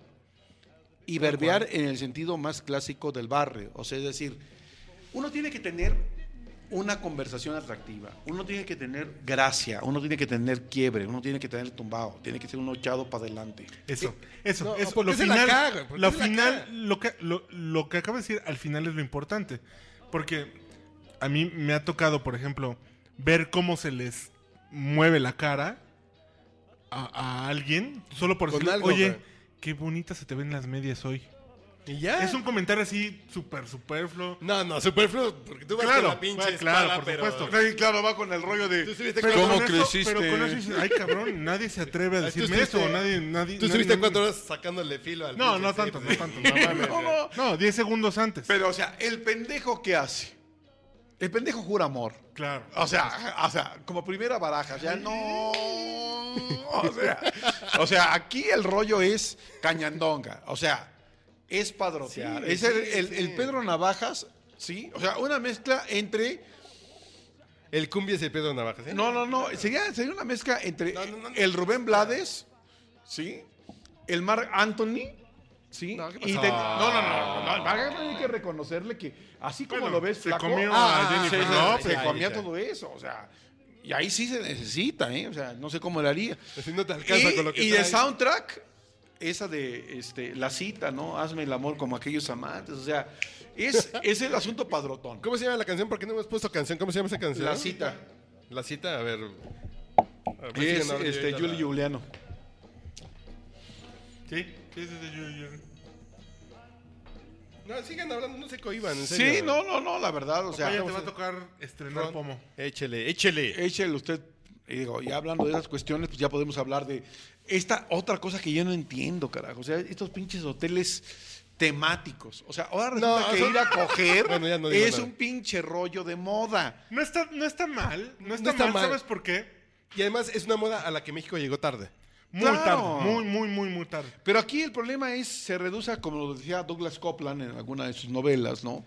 Y verbear en el sentido más clásico del barrio. O sea, es decir, uno tiene que tener una conversación atractiva. Uno tiene que tener gracia. Uno tiene que tener quiebre. Uno tiene que tener tumbado. Tiene que ser uno echado para adelante. Eso, eso, No, eso. Lo final, güey, porque lo final, lo que, lo, lo que acaba de decir al final es lo importante. Porque a mí me ha tocado, por ejemplo, ver cómo se les mueve la cara a, a alguien solo por Con decirle, algo, oye, güey. qué bonitas se te ven las medias hoy. Y ya. Es un comentario así súper superfluo. No, no, superfluo, porque tú vas Claro, con la pinche bueno, espada, claro, por pero... supuesto. Sí, claro, va con el rollo de... Tú subiste Pero cuatro- ¿Cómo con eso- creciste? Pero con eso dices, ay cabrón, nadie se atreve a Tú decirme estuviste- eso. Nadie, nadie, Tú nadie- nadie- cuatro horas sacándole filo al No, pinche no tanto, no tanto. No, mames. <laughs> No, no. No, 10 segundos antes. Pero, o sea, el pendejo, ¿qué hace? El pendejo jura amor. Claro. O sea, o sea, como primera baraja, o sea, no. O sea, o sea, aquí el rollo es cañandonga. O sea, es padrotear. Sí, es el, Pedro Navajas, ¿sí? O sea, una mezcla entre El cumbia es el Pedro Navajas. ¿eh? No, no, no. Sería, sería una mezcla entre No, no, no. el Rubén Blades, ¿sí? El Mark Anthony, ¿sí? No, no, no, no, no. Anthony hay que reconocerle que así como Bueno, lo ves se flaco, comió ah, a Jennifer se, López. se comía todo eso, o sea, y ahí sí se necesita, ¿eh? O sea, no sé cómo le haría. Así no te alcanza con lo que y, de traes. soundtrack, esa de este, la cita, ¿no? Hazme el amor como aquellos amantes, o sea, es, <laughs> es el asunto padrotón. ¿Cómo se llama la canción? ¿Por qué no hemos puesto canción? ¿Cómo se llama esa canción? La cita. La cita, a ver. A ver, Es este, Julio Juliano. Sí, sí, sí, sí, No, sigan hablando, no se cohiban, en Sí, serio. no, no, no, la verdad, o sea, Papaya, te va a tocar estrenar pomo. Échele, échele. échele usted, y digo, ya hablando de esas cuestiones, pues ya podemos hablar de esta otra cosa que yo no entiendo, carajo, o sea, estos pinches hoteles temáticos, o sea, ahora resulta No, que son- ir a coger <laughs> Bueno, ya no digo es nada. un pinche rollo de moda. No está, no está mal, no está, está mal, mal. ¿sabes por qué? Y además es una moda a la que México llegó tarde. Muy Claro. tarde, muy, muy, muy, muy tarde. Pero aquí el problema es, se reduce, a, como lo decía Douglas Copeland en alguna de sus novelas, ¿no?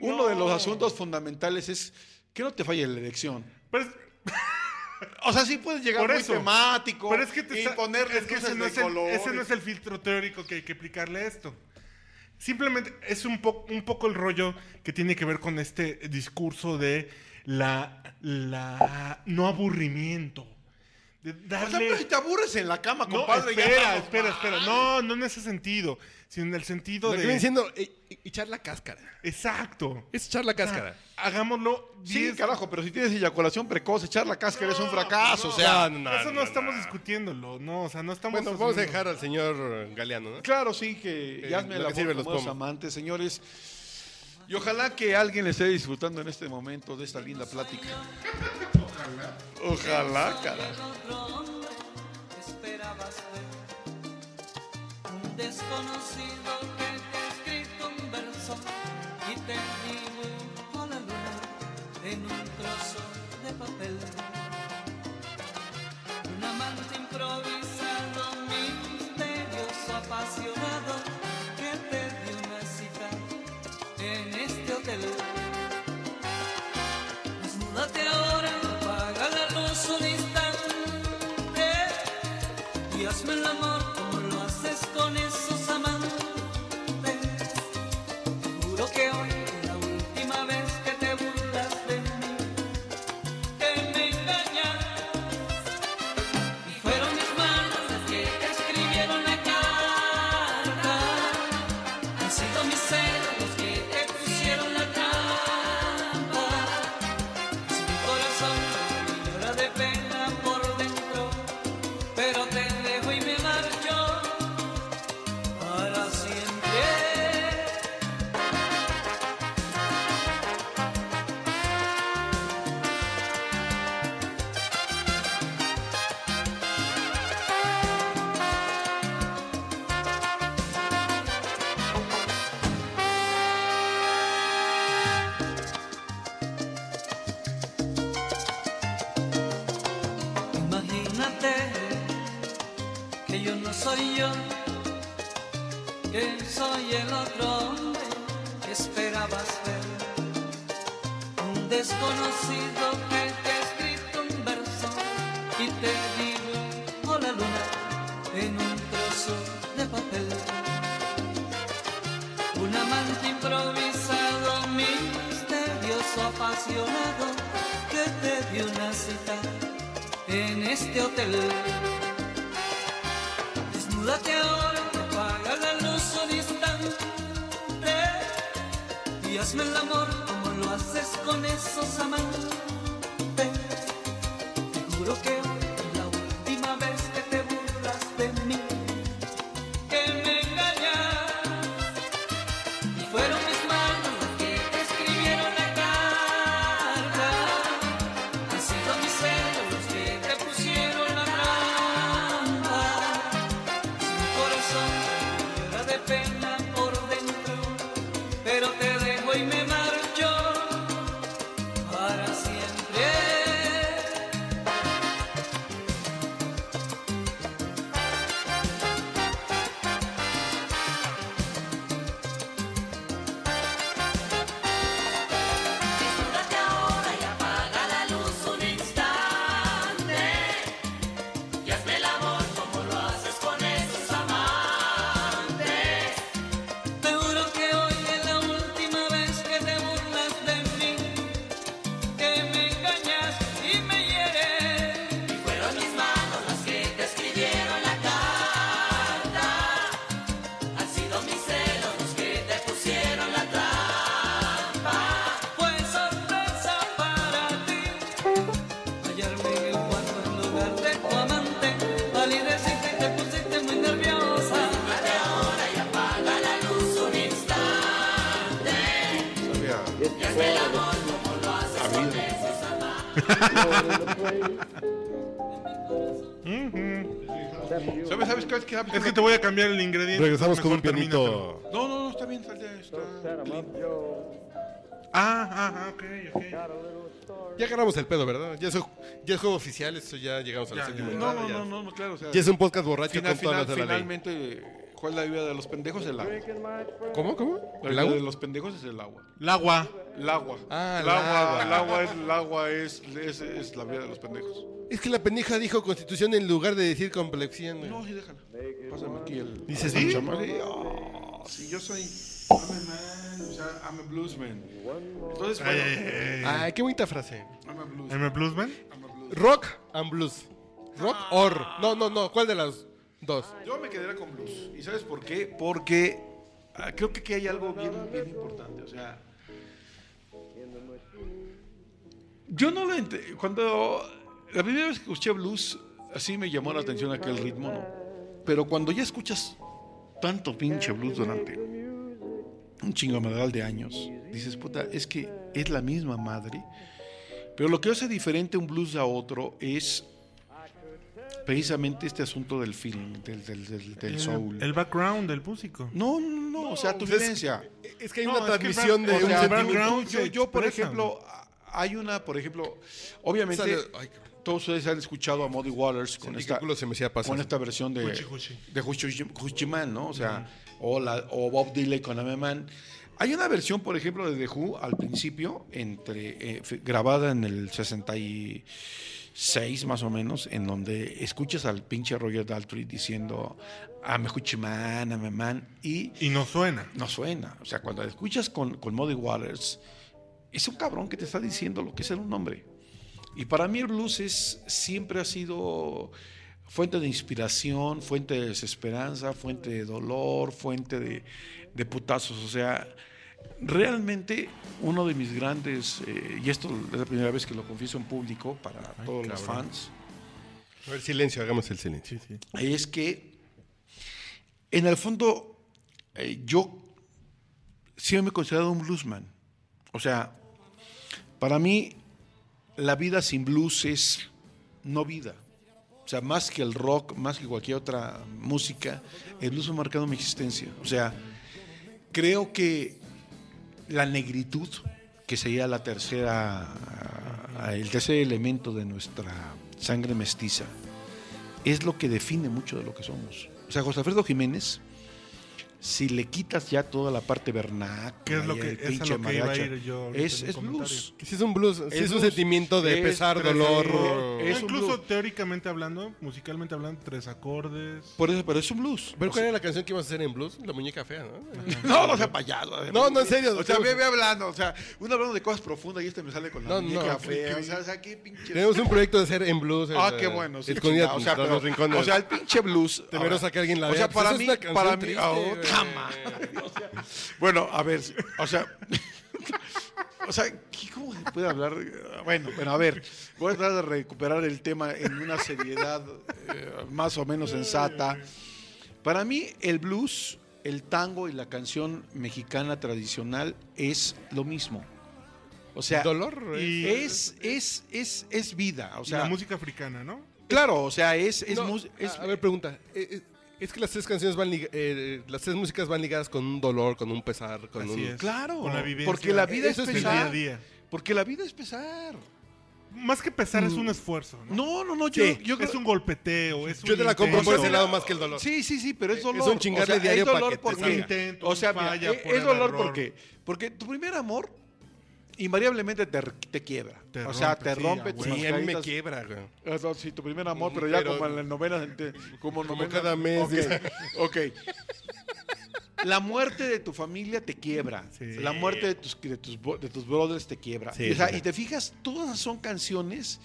Uno de los asuntos fundamentales es que no te falle la elección. Pero es- <laughs> O sea, sí puedes llegar Por muy eso. temático Pero es que te y ponerle es que ese no es, el, colores. ese no es el filtro teórico que hay que aplicarle a esto. Simplemente es un, po- un poco el rollo que tiene que ver con este discurso de la, la no aburrimiento. De O sea, darle... pero si te aburres en la cama, no, compadre, ya espera, espera, mal. espera. No, no en ese sentido, sino en el sentido Lo que de... viene diciendo, eh, eh, echar la cáscara. Exacto. Es echar la cáscara. Hagámoslo Sí, 10 carajo, pero si tienes eyaculación precoz, echar la cáscara es un fracaso, o sea... No, no, Eso no, no, estamos no. discutiéndolo, no, o sea, no estamos... Bueno, vamos a dejar al señor Galeano, ¿no? Claro, sí, que Eh, ya lo el que los pomos. amantes, señores. Y ojalá que alguien esté disfrutando en este momento de esta linda plática. Ojalá. Ojalá, carajo. esperabas ver un desconocido que te ha escrito un verso y te dibujó la luna en un trozo de papel. Un amante improvisado, Es que te voy a cambiar el ingrediente. Regresamos con un termínatelo. pianito. No, no, no, está bien, está, está clean. Ah, ah, ah, ok, ok. Ya agarramos el pedo, ¿verdad? Ya es, ya es juego oficial, esto ya llegamos al Ya, séptimo. ya, No, no, ya. no, no, no, claro. O sea, Ya es un podcast borracho final, con todas final, las de la ley. finalmente, ¿cuál es la vida de los pendejos? El agua. ¿Cómo? ¿Cómo? La ¿El vida agua? de los pendejos es el agua. El agua. El agua. Ah, el el agua. agua. El agua es, el agua es, es, es la vida de los pendejos. Es que la pendeja dijo constitución en lugar de decir complexión. güey. No, sí, déjala. Pásame aquí el. ¿Dices sí? oh, sí, yo soy. I'm a man, o sea, I'm a bluesman. Entonces, bueno, ay, ay, ay. Ay, qué bonita frase. I'm a bluesman. ¿M Bluesman? I'm a bluesman. Rock and blues. Rock or. No, no, no. ¿Cuál de las dos? Yo me quedaría con blues. ¿Y sabes por qué? Porque ah, creo que hay algo bien, bien importante. O sea, yo no lo entendí. Cuando la primera vez que escuché blues, así me llamó la atención aquel ritmo, ¿no? Pero cuando ya escuchas tanto pinche blues durante un chingamadral de años, dices, puta, es que es la misma madre. Pero lo que hace diferente un blues a otro es precisamente este asunto del feeling, del, del, del, del soul. El, background del músico. No, no, no, no, o sea, tu es- vivencia. Es que hay No, una transmisión de o un sea, background Yo, yo, por ejemplo, hay una, por ejemplo, obviamente, Sale- ay, todos ustedes han escuchado a Muddy Waters con esta, se me con versión de Huichi Man, ¿no? O sea, o, la, o Bob Dylan con I'm a Man. Hay una versión, por ejemplo, de The Who al principio, entre, eh, grabada en el 66 más o menos, en donde escuchas al pinche Roger Daltrey diciendo I'm a Huichi Man, y Y no suena. no suena. O sea, cuando escuchas con, con Muddy Waters, es un cabrón que te está diciendo lo que es ser un hombre. Y para mí el blues es, siempre ha sido fuente de inspiración, fuente de desesperanza, fuente de dolor, fuente de, de putazos. O sea, realmente uno de mis grandes, eh, y esto es la primera vez que lo confieso en público para todos los fans, A ver, silencio, hagamos el silencio. Sí, sí. es que en el fondo eh, yo siempre me he considerado un bluesman. O sea, para mí la vida sin blues es no vida. O sea, más que el rock, más que cualquier otra música, el blues ha marcado mi existencia. O sea, creo que la negritud, que sería la tercera, el tercer elemento de nuestra sangre mestiza, es lo que define mucho de lo que somos. O sea, José Alfredo Jiménez, si le quitas ya toda la parte vernácula, ¿Qué es lo que- el pinche lo que iba a mariachi, ir yo ahorita es, es blues. si es un blues, sí Es es un blues. sentimiento de Es pesar, dolor. es- Incluso teóricamente hablando, musicalmente hablando, tres acordes. Por eso, pero es un blues. ¿Pero cuál era la canción que ibas a hacer en blues? La muñeca fea, ¿no? <laughs> No, no sea payaso. No, no, en serio. O sea, ve, ve hablando, o sea, uno hablando de cosas profundas y este me sale con la No, muñeca no, fea. O sea, o sea, qué pinche... Tenemos un <laughs> proyecto de hacer en blues. Ah, eh, qué bueno. Sí, escondida o sea, tras pero- los rincones. o sea, el pinche blues. Te a que alguien la O vea. sea, Pues para mí, para mí, ah, güey. Cama. <laughs> O sea, bueno, a ver, o sea, <laughs> o sea, ¿qué- ¿cómo se puede hablar? Bueno, bueno, a ver, voy a tratar de recuperar el tema en una seriedad eh, más o menos sensata. Para mí, el blues, el tango y la canción mexicana tradicional es lo mismo. O sea, Dolor. Y- es, es, es, es vida. O Y sea, la música africana, ¿no? claro, o sea, es, es, No, mus- es- a, a ver, pregunta. Eh, eh, es que las tres canciones van eh, las tres músicas van ligadas con un dolor, con un pesar, con Así un es. Claro, Con la vivencia. porque la vida Eso es es pesar. día a día. Porque la vida es pesar. Más que pesar, es un esfuerzo, ¿no? No, no, no, yo, Sí, yo creo- es un golpeteo, es Yo un te la compro intento. por ese lado más que el dolor. Sí, sí, sí, pero es Es dolor. un chingarle O sea, diario es para dolor que te porque, salga. Un intento, o sea, un mira, falla, es, es dolor error. porque, porque tu primer amor invariablemente te, te quiebra. Te o sea, te sí, rompe tus Sí, a mí me quiebra, güey. Ah, sí, tu primer amor, pero ya Pero- como en la novena, te- como, novena- cada mes, Ok, dice. ok. La muerte de tu familia te quiebra. Sí. La muerte de tus, de tus, de tus brothers te quiebra. Sí, o sea, sí. y te fijas, todas son canciones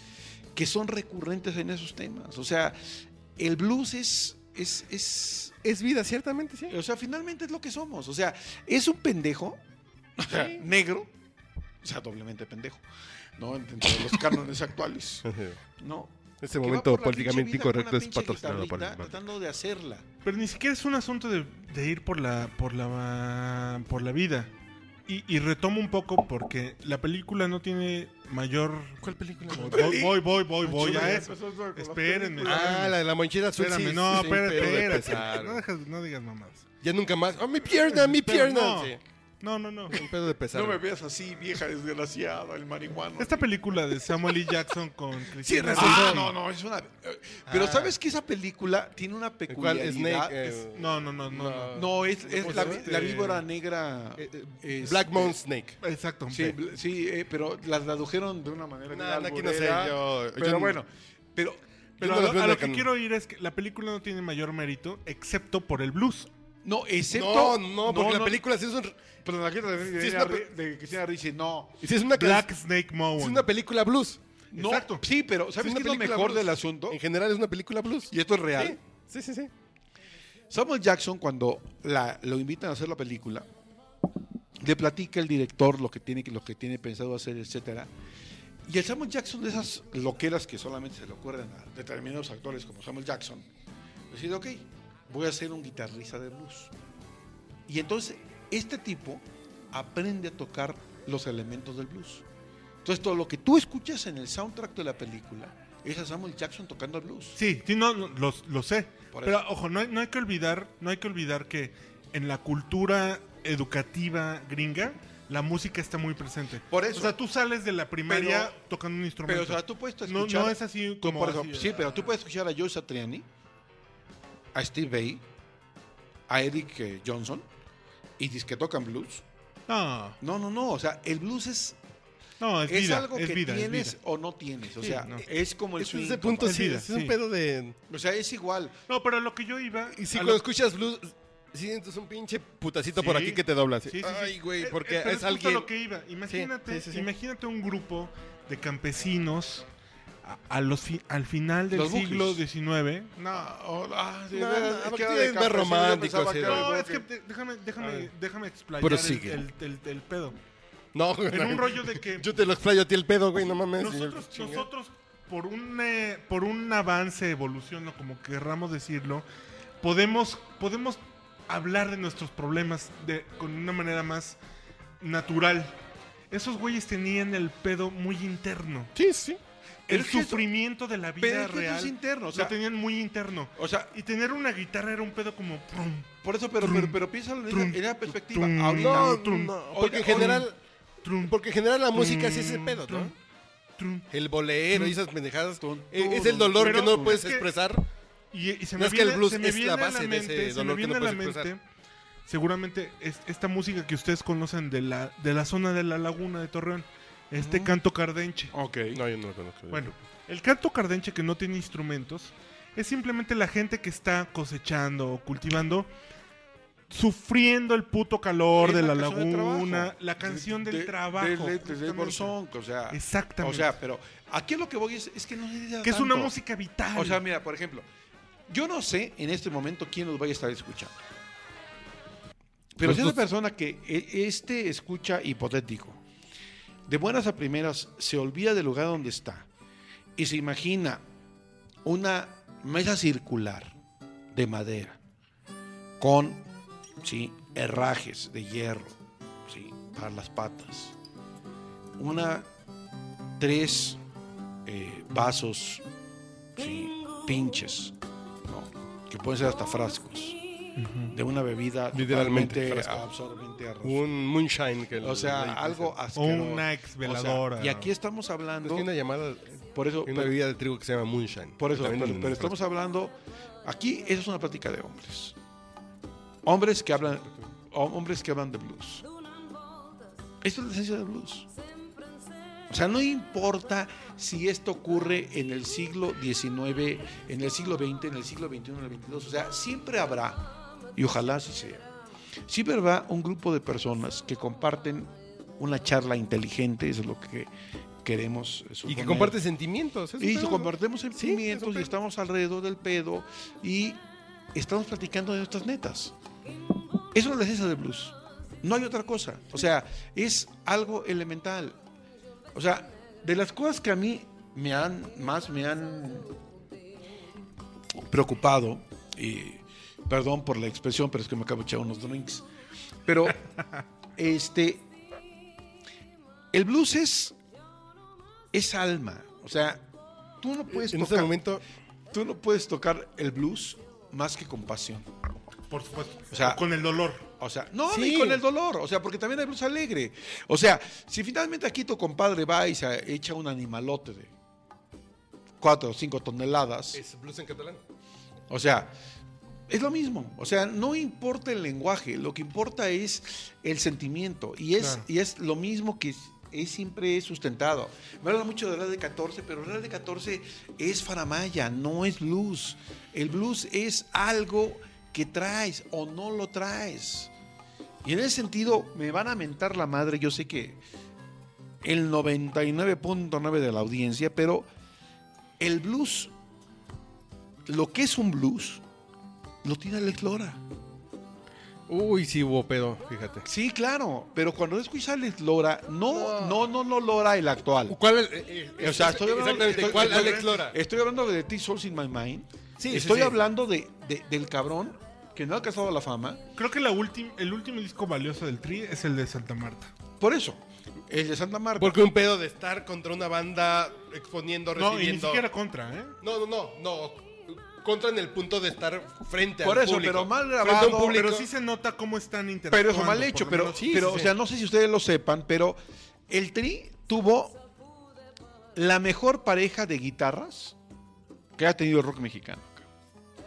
que son recurrentes en esos temas. O sea, el blues es, es, es Es vida, ciertamente, sí. o sea, finalmente es lo que somos. O sea, es un pendejo, negro, sea, doblemente pendejo, ¿no? Entre los <laughs> cánones actuales, ¿no? Este momento políticamente incorrecto es patrocinado por Tratando de hacerla. Pero ni siquiera es un asunto de, de ir por la, por la por la vida. Y, y retomo un poco porque la película no tiene mayor... ¿Cuál película? Voy, voy, voy, voy, voy a ya eso. Espérenme. Ah, la de la monchita azul. Espérame, sí, no, sí, sí, espérate, de pesar. No, dejas- no digas mamadas. Ya nunca más. ¡Oh, mi pierna, mi Pero pierna! no. Sí, No, no, no. un pedo de pesar. No me veas así, vieja desgraciada, el marihuano. Esta película de Samuel L. Jackson con Sí, Cristina ah, Ricci- no, no, es una. eh, Pero Ah. sabes que esa película tiene una ¿Cuál? peculiaridad. Snake. es- eh, No, no, no, no. no. no, es, es ¿Cómo la, víbora negra. eh, eh, este, Black Moon Snake. Exacto. Sí, sí, eh, pero la tradujeron de una manera. Bien no, aquí no sé, yo- Pero yo bueno, pero. A lo, a lo que quiero ir es que la película no tiene mayor mérito, excepto por el blues. No, excepto. No, no, porque la película sí es, un- gente de, Sí, es de, una de, pe- de Cristina Ricci, no. sí es una, Black es Snake Moan. una película blues. No, Exacto. Sí, pero ¿sabes Es qué es lo mejor blues. del asunto? En general es una película blues. Y esto es real. Sí, sí, sí. sí. Samuel Jackson, cuando la, lo invitan a hacer la película, le platica el director lo que tiene, lo que tiene pensado hacer, etcétera. Y el Samuel Jackson, de esas loqueras que solamente se le ocurren a determinados actores como Samuel Jackson, decide, ok, voy a ser un guitarrista de blues. Y entonces, este tipo aprende a tocar los elementos del blues. Entonces, todo lo que tú escuchas en el soundtrack de la película es a Samuel Jackson tocando el blues. Sí, sí, no, no, lo, lo sé. Pero ojo, no hay, no hay que olvidar, no hay que olvidar que en la cultura educativa gringa la música está muy presente. Por eso. O sea, tú sales de la primaria Pero- tocando un instrumento. Pero, o sea, tú puedes no, escuchar... no es así como por así, sí, pero tú puedes escuchar a Joe Satriani, a Steve Vai, a Eric eh, Johnson, y dices que tocan blues. No, No, no, no. O sea, el blues es, no, es, es vida, algo es que vida, es tienes vida. o no tienes. O Sí, sea, no. es como el Es swing. ese punto Es sí, es sí. un pedo de... O sea, es igual. No, pero lo que yo iba... Y si cuando lo- escuchas blues, sientes un pinche putacito por aquí que te dobla. así. Sí, sí, sí. Ay, güey, Eh, porque eh, pero es, alguien... lo que iba. Imagínate, Sí, sí, sí. imagínate un grupo de campesinos a, los fi- al final del Los siglo. XIX. No, oh, ah, de No, no, es porque que más romántico, sí, no, es que déjame, déjame, déjame explayar el, el- el- el pedo. No, En un rollo de que Yo te lo explayo a ti el pedo, güey, no mames. nosotros, nosotros por un eh, por un avance, evolución o como querramos decirlo, podemos podemos hablar de nuestros problemas de con una manera más natural. Esos güeyes tenían el pedo muy interno. Sí, sí. El sufrimiento de la vida Pero es que eso real es interno. O sea, lo tenían muy interno. o sea, Y tener una guitarra era un pedo como... prum, por eso, pero, Trum, pero, pero piénsalo en, esa- trum, en esa perspectiva. trum, Ahorita, No, Trum. no, porque en general... trum, Porque en general la música sí es ese trum, pedo, ¿no? El bolero y esas pendejadas. Eh, Es el dolor pero que no es puedes que- expresar. Y, y se No me es que el viene, blues se me es la viene a base de mente, ese se dolor me que no viene a la puedes expresar. mente, seguramente es, esta música que ustedes conocen de la, de la zona de la laguna de Torreón, este canto cardenche. Ok. No, yo no lo conozco. Bueno, el canto cardenche que no tiene instrumentos es simplemente la gente que está cosechando o cultivando, sufriendo el puto calor Es de la, laguna, la canción De- del de- trabajo. de- de- de justamente. Bolsón, o sea, Exactamente. o sea, pero aquí lo que voy es, es que no que es una música vital. O sea, mira, por ejemplo, yo no sé en este momento quién nos vaya a estar escuchando. Pero Pues si una tú- persona que e- este escucha hipotético, de buenas a primeras se olvida del lugar donde está y se imagina una mesa circular de madera con sí, herrajes de hierro sí, para las patas, una tres eh, vasos pinches, que pueden ser hasta frascos, de una bebida Literalmente, absorbente a rosa. Un moonshine que O sea, algo asqueroso. una ex veladora. O sea, y aquí estamos hablando, Es una llamada, por eso, una pero- bebida de trigo que se llama moonshine. por eso, pero, estamos hablando, aquí esa es una plática de hombres, hombres que hablan, hom- hombres que hablan de blues. Esto es la esencia del blues. O sea, no importa si esto ocurre en el siglo XIX, en el siglo XX, en el siglo XXI, en el XXII. O sea, siempre habrá, y ojalá así sea, siempre habrá un grupo de personas que comparten una charla inteligente, eso es lo que queremos Y que comparte sentimientos. Y pedo, compartimos Sí, es sentimientos y estamos alrededor del pedo y estamos platicando de nuestras netas. Eso es la esencia del blues. No hay otra cosa. O sea, es algo elemental. O sea, de las cosas que a mí me han, más me han preocupado, y perdón por la expresión, pero es que me acabo de echar unos drinks, pero <laughs> este, el blues es, es alma. O sea, tú no puedes en este tocar, momento, tú no puedes tocar el blues más que con pasión. Por supuesto. O sea- con el dolor. O sea, no, Sí. ni con el dolor, o sea, porque también hay blues alegre. O sea, si finalmente aquí tu compadre va y se echa un animalote de cuatro o cinco toneladas, es blues en catalán. o sea, es lo mismo. O sea, no importa el lenguaje, lo que importa es el sentimiento. Y es, Claro. y es lo mismo que es, siempre sustentado. Me habla mucho de Real de 14, pero Real de 14 es faramaya, no es blues. El blues es algo que traes o no lo traes. Y en ese sentido, me van a mentar la madre. Yo sé que el 99.9 de la audiencia, pero el blues, lo que es un blues, lo tiene Alex Lora. Uy, sí hubo pedo, fíjate. Sí, claro, pero cuando escuchas a Alex Lora, no, no, no, no Lora el actual. ¿Cuál? eh, eh, O sea, estoy hablando, exactamente, estoy- ¿cuál estoy- Alex Lora? Estoy hablando de T Souls in My Mind. Sí, sí, estoy sí. hablando de, de- del cabrón que no ha alcanzado la fama. Creo que la ultim- el último disco valioso del Tri es el de Santa Marta. Por eso, el de Santa Marta. Porque un pedo de estar contra una banda exponiendo, No, y ni recibiendo. siquiera contra, ¿eh? No, no, no, no. Contra en el punto de estar frente Por al eso, público. pero mal grabado, público. Pero sí se nota cómo están interactuando. pero eso mal por hecho, pero, menos. sí, pero sí, o sí. sea, no sé si ustedes lo sepan, pero el Tri tuvo la mejor pareja de guitarras que ha tenido el rock mexicano.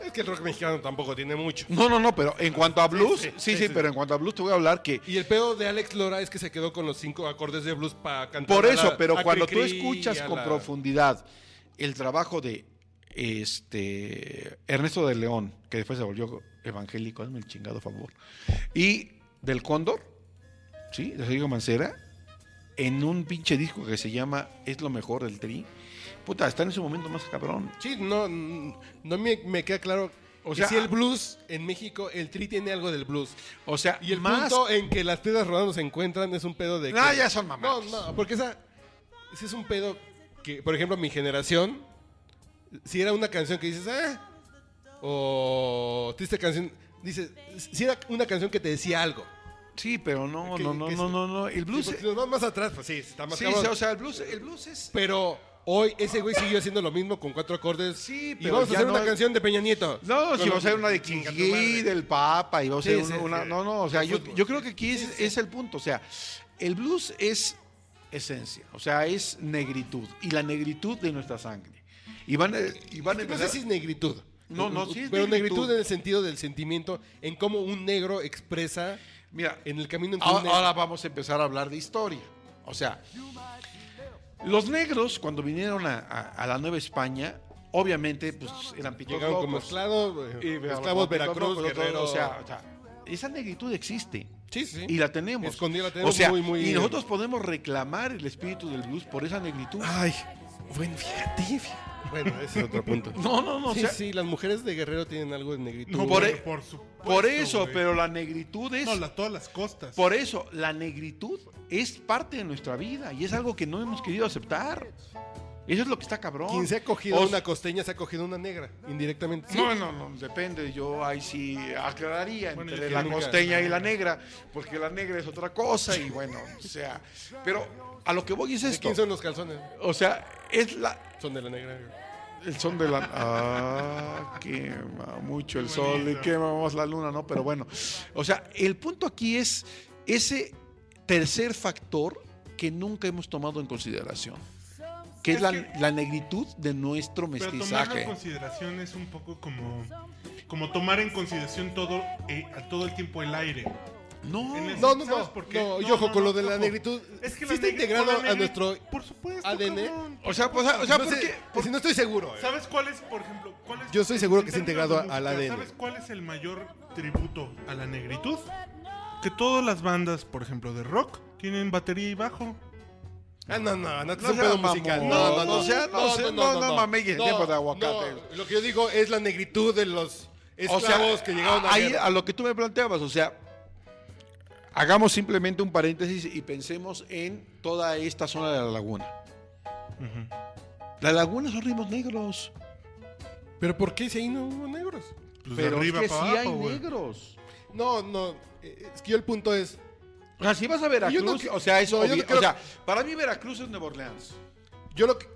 Es que el rock mexicano tampoco tiene mucho. No, no, no, pero en cuanto a blues, sí, sí, sí, sí, sí. pero en cuanto a blues te voy a hablar que Y el pedo de Alex Lora es que se quedó con los cinco acordes de blues para cantar. Por a eso, la- pero a cuando tú escuchas con la- profundidad el trabajo de este Ernesto de León, que después se volvió evangélico, hazme el chingado favor, y del Cóndor, ¿sí? De Sergio Mancera, en un pinche disco que se llama Es lo mejor del Tri. Puta, está en su momento más cabrón. Sí, no, no me, me queda claro. O sea, si el blues en México, el tri tiene algo del blues. O sea, Y el más punto en que las piedras rodando se encuentran es un pedo de. Ah, que- ya son mamadas. No, no, porque esa. Ese es un pedo que, por ejemplo, mi generación. Si era una canción que dices, ah. O triste canción. Dices, si era una canción que te decía algo. Sí, pero no, Que- no, no, que no, no, no, el blues Sí, porque si nos vamos más atrás, pues sí, está más Sí, cabrón. o sea, el blues, el blues es Pero hoy ese güey siguió haciendo lo mismo con cuatro acordes. Sí, y pero vamos a ya hacer no una es- canción de Peña Nieto. No, si va a ser una de Chinga tu Kiki, madre. del Papa, y va a Sí, ser sí, una... sí. No, no, o sea, yo, Fútbol. yo creo que aquí es, es el punto. O sea, el blues es esencia, o sea, es negritud, y la negritud de nuestra sangre. Y van, a- y van a No sé empezar... si es negritud. No, no, sí es Pero negritud. negritud en el sentido del sentimiento, en cómo un negro expresa Mira, en el camino entre ahora, un negro. ahora vamos a empezar a hablar de historia. O sea, los negros cuando vinieron a, a- a la Nueva España, obviamente, pues eran pitos Llegaron como esclavos, Y, vean, esclavos Veracruz, locos, Guerrero. O sea, o sea, esa negritud existe. sí, sí. Y la tenemos. Escondida la tenemos o sea, muy, muy- Y nosotros podemos reclamar el espíritu del blues por esa negritud. Ay, bueno, fíjate, fíjate. Bueno, ese es otro punto. No, no, no. o sí, sea, sí, las mujeres de Guerrero tienen algo de negritud. No, por por, e- por supuesto, por eso, güey. pero la negritud es. No, la- todas las costas. Por eso, la negritud es parte de nuestra vida y es algo que no hemos querido aceptar. Eso es lo que está cabrón. Quien se ha cogido O- una costeña se ha cogido una negra, indirectamente. Sí. No, no, no, depende. Yo ahí sí aclararía Bueno, entre la nunca- costeña y la negra, porque la negra es otra cosa y bueno, o sea. Pero a lo que voy es ¿De esto. quién son los calzones? O sea, es la, Son de la negra. El son de la... Ah, quema mucho el sol y quema más la luna, ¿no? Pero bueno, o sea, el punto aquí es ese tercer factor que nunca hemos tomado en consideración, que es, Es la, que- la negritud de nuestro Pero tomarlo en mestizaje. consideración es un poco como, como tomar en consideración todo, eh, a todo el tiempo el aire. No, el- No, no, ¿sabes no. por qué? No, No, y ojo, no, con no, lo de la ojo. negritud. Es que sí está integrado a nuestro Por supuesto, ADN. cabrón. o sea, pues, o sea, no ¿por sé, qué? Por- si no estoy seguro. eh. ¿Sabes cuál es, por ejemplo? Cuál es- Yo estoy seguro que está integrado al ADN. ¿Sabes cuál es el mayor tributo a la negritud? Que todas las bandas, por ejemplo, de rock, tienen batería y bajo. Ah, no, no, no, es No un pedo musical. No, no, no sea- no no, no mames, en tiempo de aguacate. no, lo que yo digo es la negritud de los o esclavos sea, que llegaron a a lo que tú me planteabas, o sea, hagamos simplemente un paréntesis y pensemos en toda esta zona de la laguna. La laguna son ritmos negros. Pero ¿por qué si ahí no hubo negros? Pues de Pero arriba es que para sí abajo, hay negros. No, no. eh, Es que yo el punto es. O sea, si vas a Veracruz, no o sea, eso, no, yo no obvi- creo- o sea, para mí Veracruz es Nueva Orleans. Yo lo que.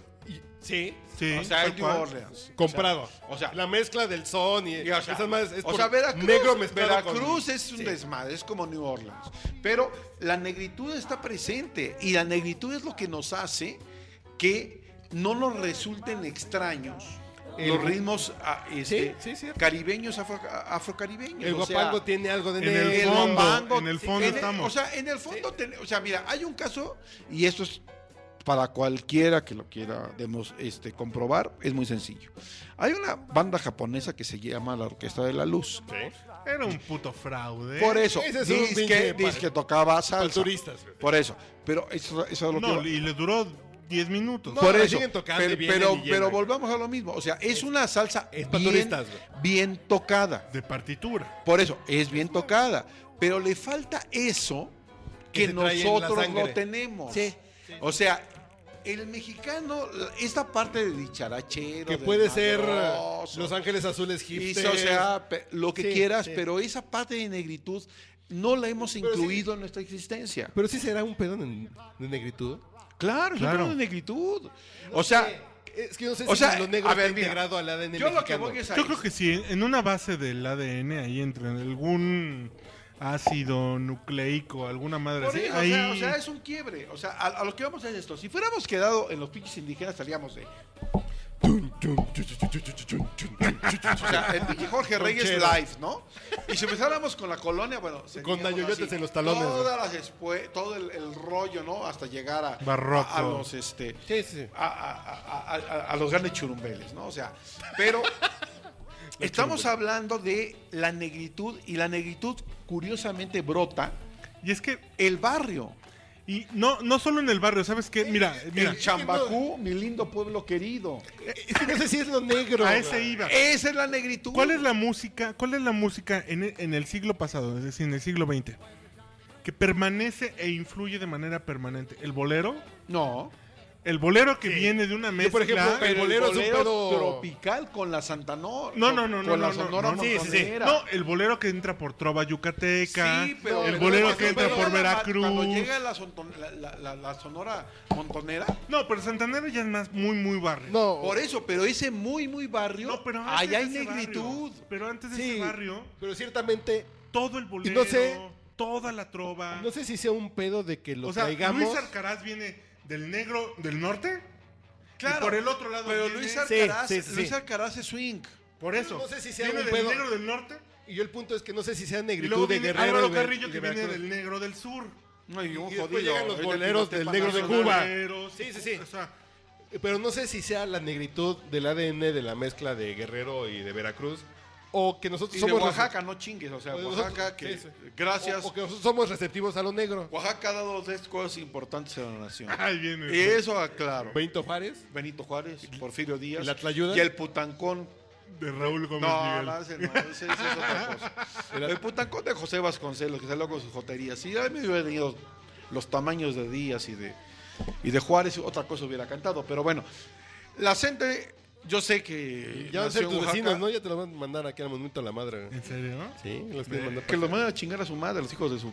Sí, Sí, o sea, tal cual. Orleans. comprado. o sea- la mezcla del son y, Y, o sea, esas más es o por sea, Veracruz, negro mezclado Veracruz con- es un sí. desmadre, es como New Orleans. Pero la negritud está presente y la negritud es lo que nos hace que no nos resulten extraños El- los ritmos ah, este, Sí, sí, cierto. caribeños, afro- afrocaribeños. El o sea, guapango tiene algo de en el negro. fondo, guapango, en el fondo en estamos. O sea, en el fondo, ten- o sea, mira, hay un caso, y esto es para cualquiera que lo quiera demos, este, comprobar, es muy sencillo. Hay una banda japonesa que se llama la Orquesta de la Luz. Era un puto fraude. Por eso, es un dice pinche que, pa- dice que tocaba salsa. turistas. Por eso. Pero eso, eso es lo No, que... y le duró 10 minutos. No, por eso. siguen tocando y pero, pero, volvamos a lo mismo. O sea, es una salsa Es bien, turistas, güey. bien tocada. De partitura. Por eso, es bien tocada. Pero le falta eso Que nosotros no tenemos. Sí. O sea, el mexicano, esta parte de dicharachero. Que de puede ser Los Ángeles Azules y hipster. o sea, lo que Sí, quieras, sí. pero esa parte de negritud no la hemos Pero sí. incluido en nuestra existencia. Pero sí será un pedo de, negritud. Claro, es un Claro. pedo de negritud. O sea, Es que no sé o si sea, lo negro a ver, está mira, integrado al ADN yo lo que voy es Yo creo que sí, en una base del ADN ahí entre algún ácido nucleico, alguna madre así. o, ahí... sea, o sea, es un quiebre. O sea, a, a lo que vamos a es esto. Si fuéramos quedado en los pinches indígenas, estaríamos de. O sea, el pinche Jorge Reyes live, ¿no? Y si empezáramos con la colonia, bueno, Con así, en los talones, Todas las espue- todo el, el rollo, ¿no? Hasta llegar a, Barroco. a, a los este. Sí, sí. A, a- a- a- a- a los grandes churumbeles, ¿no? O sea, pero estamos hablando de la negritud y la negritud curiosamente brota Y es que, el barrio. y no, no solo en el barrio, ¿sabes qué? Mira, mira, El Chambacú, mi lindo pueblo querido. <laughs> Que no sé si es lo negro. a ese iba. Esa es la negritud. ¿Cuál es la música? ¿Cuál es la música en el, en el siglo pasado, es decir, en el siglo XX, que permanece e influye de manera permanente? El bolero, No. El bolero que Sí. viene de una mezcla. por ejemplo, el bolero bolero, es un pedo- tropical con la Santanor. No, con- no, no, no, Con no, la no, Sonora no, no. Sí, sí, sí. Montonera. No, el bolero que entra por trova yucateca, Sí, pero el bolero que entra por Veracruz. Cuando llega la, sonton- la- la- la- la Sonora Montonera. No, pero Santanero ya es más muy, muy barrio. No, Por eso, pero ese muy, muy barrio. No, pero antes allá hay negritud. barrio, pero antes de sí, ese barrio, pero ciertamente todo el bolero, no sé- toda la trova. no sé si sea un pedo de que lo o sea, traigamos. Luis Alcaraz viene del negro del norte. Claro. Y por el otro lado Pero viene- Luis Alcaraz, sí, sí, sí. Luis Alcaraz es swing. Por eso. No sé si sea viene un del pedo. negro del norte. Y yo el punto es que no sé si sea Y negritud de viene Guerrero Álvaro y de- Carrillo y que viene Veracruz. del negro del sur. No, y un Y después jodido. llegan los boleros del negro de. Cuba. Sí, sí, sí. O sea, Pero no sé si sea la negritud del ADN de la mezcla de Guerrero y de Veracruz. O que nosotros Y de somos Oaxaca, no chingues. O sea, O de nosotros- Oaxaca, que sí, sí. gracias. O, o que nosotros somos receptivos a lo negro. Oaxaca ha dado tres cosas importantes a la nación. <laughs> ahí viene. Y eso, aclaro. Benito Juárez. Benito Juárez, Porfirio Díaz. ¿Y la Tlayuda? Y el Putancón. De Raúl Gómez No, Miguel. no, ese no, ese, ese es otra <laughs> cosa. El Putancón de José Vasconcelos, que salió con sus joterías. Y a mí me hubiera tenido los tamaños de Díaz y de, y de Juárez, otra cosa hubiera cantado. Pero bueno, la gente, yo sé que. Ya van a ser tus Oaxaca, vecinos, ¿no? Ya te lo van a mandar aquí al monumento a la madre. ¿En serio? Sí, los quieren mandar Que los van a chingar a su madre, los hijos de su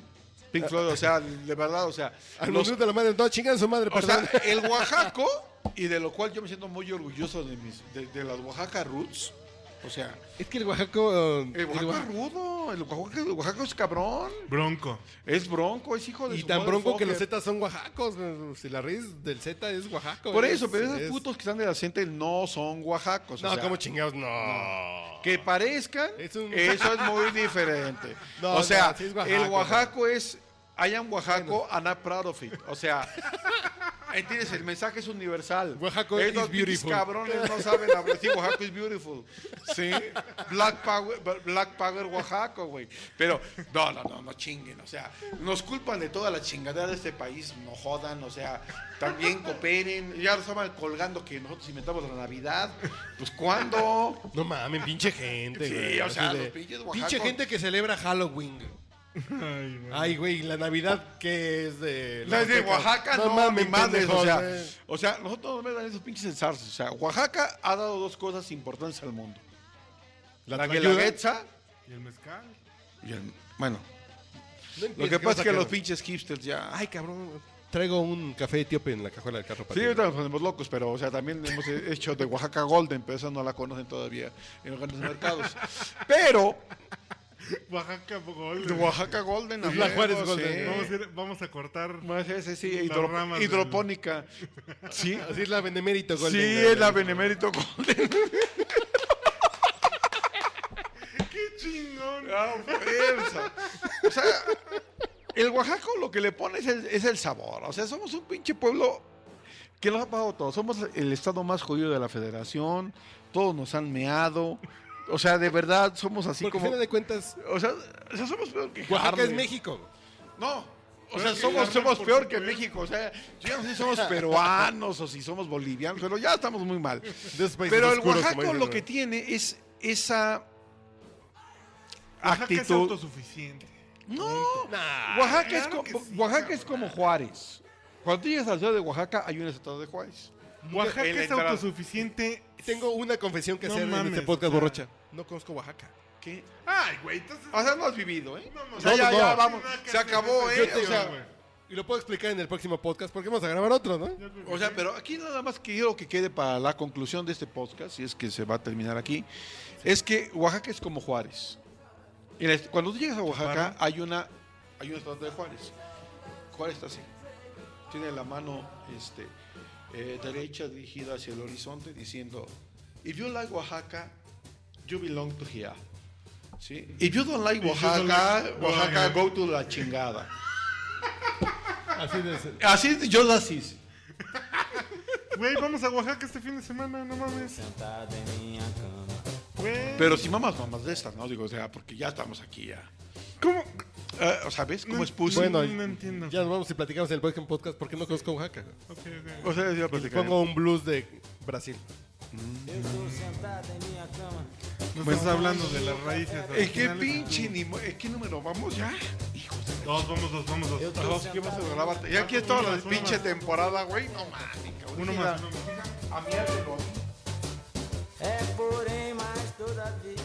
Pink Floyd. O sea, de verdad, o sea. Al los- monumento a la madre. No, chingan a su madre, O sea, el Oaxaco, <laughs> y de lo cual yo me siento muy orgulloso de, mis, de, de las Oaxaca Roots. O sea, es que el Oaxaco... el el Oaxaco Oaxaca- es el Oaxaco es cabrón, Bronco. es bronco, es hijo de Y su tan bronco que los Zetas son oaxacos. Si la raíz del Z es Oaxaco. Por es- eso, pero esos es- putos que están de la gente no son oaxacos. o No, sea, como chingados, no. Que parezcan, Es un- eso es muy diferente. <laughs> No, o sea, no, sí es Oaxaco, el Oaxaco es, I am Oaxaco and I'm proud of it. O sea, entiendes, el mensaje es universal. Oaxaco Estos is pinches beautiful. cabrones no saben hablar. Sí, Oaxaco is beautiful. Sí, Black Power, Black Power Oaxaco, güey. Pero, no, no, no, no chinguen. O sea, nos culpan de toda la chingadera de este país. No jodan, o sea, también cooperen. Ya nos estaban colgando que nosotros inventamos la Navidad. Pues, ¿cuándo? No mames, pinche gente, Sí, o sea, los pinches oaxacos. Pinche gente que celebra Halloween. Ay, güey. Ay, güey, la Navidad que es de... La de Aztecas. Oaxaca, no, mames, mi madre. O sea, o sea, nosotros no dan esos pinches enzarzos. O sea, Oaxaca ha dado dos cosas importantes al mundo. La La guelaguetza ¿Y el mezcal? y el, bueno, Lo que pasa es que los pinches hipsters ya. Ay, cabrón. Traigo un café etíope en la cajuela del carro. para Sí, ahorita nos ponemos locos, pero o sea, también hemos <laughs> hecho de Oaxaca Golden, pero esa no la conocen todavía en los grandes mercados. <laughs> Pero Oaxaca de Golden. Oaxaca Golden, la Juárez sí. Golden. Vamos a, ir- vamos a cortar. Más ese sí, hidro- del- hidropónica. Sí, Así es la Benemérito sí, Golden. es la Benemérito Golden. <laughs> ¡Qué chingón! Ah, fuerza. O sea, el Oaxaco lo que le pone es el, es el sabor. O sea, somos un pinche pueblo que nos ha pagado todo. Somos el estado más jodido de la federación. Todos nos han meado. O sea, de verdad, somos así Porque al como. final de cuentas, O sea, o sea, somos peor que Oaxaca Harlem. es México. No. O sea, somos, somos peor que. México. O sea, yo no sé si somos peruanos o si somos bolivianos, pero ya estamos muy mal. Pero el oscuros, como Oaxaco lo que tiene es esa Oaxaca es autosuficiente. No, Nah. Oaxaca, es, como, sí, Oaxaca es como Juárez. Cuando tú llegas a la ciudad de Oaxaca, hay un estado de Juárez. Oaxaca en la es entrada. autosuficiente. Tengo una confesión que No hacer en mames, este podcast o sea. borracha. No conozco Oaxaca. ¿Qué? Ay, güey, entonces. O sea, no has vivido, ¿eh? No, no, o sea, no, ya, no. ya, vamos. Nada que Se hacer acabó, ¿eh? O sea, güey. Y lo puedo explicar en el próximo podcast porque vamos a grabar otro, ¿no? o sea, pero aquí nada más que quiero que quede para la conclusión de este podcast, si es que se va a terminar aquí, es que Oaxaca es como Juárez. Cuando tú llegas a Oaxaca, hay una hay un estado de Juárez. Juárez está así. Tiene la mano este, eh, derecha dirigida hacia el horizonte diciendo, If you like Oaxaca, you belong to here. ¿Sí? If you don't like Oaxaca, don't like Oaxaca, Oaxaca. go to la chingada. Así de ser. Así, yo lo así. Güey, vamos a Oaxaca este fin de semana, no mames. Güey. Pero si mamas, mamas de estas, ¿no? Digo, o sea, porque ya estamos aquí ya. ¿Cómo? Eh, ¿ves cómo pussy? Bueno, no entiendo. Ya nos vamos y platicamos en el podcast porque no conozco Oaxaca. Ok, ok. O sea, ya platicaré. Pongo un blues de Brasil. Eu tô em minha cama. No estás hablando de las raíces. ¿En qué originales. pinche ni ¿En qué número vamos ya? Hijos de Dos, vamos dos, vamos dos. Eu Ah, vamos, ¿qué grabar? minha Ya aquí es toda la Uno más, pinche uno más. temporada, güey. No mames, cabrón. Uno más, uno más. A mí hazlo. É porém, mas todavia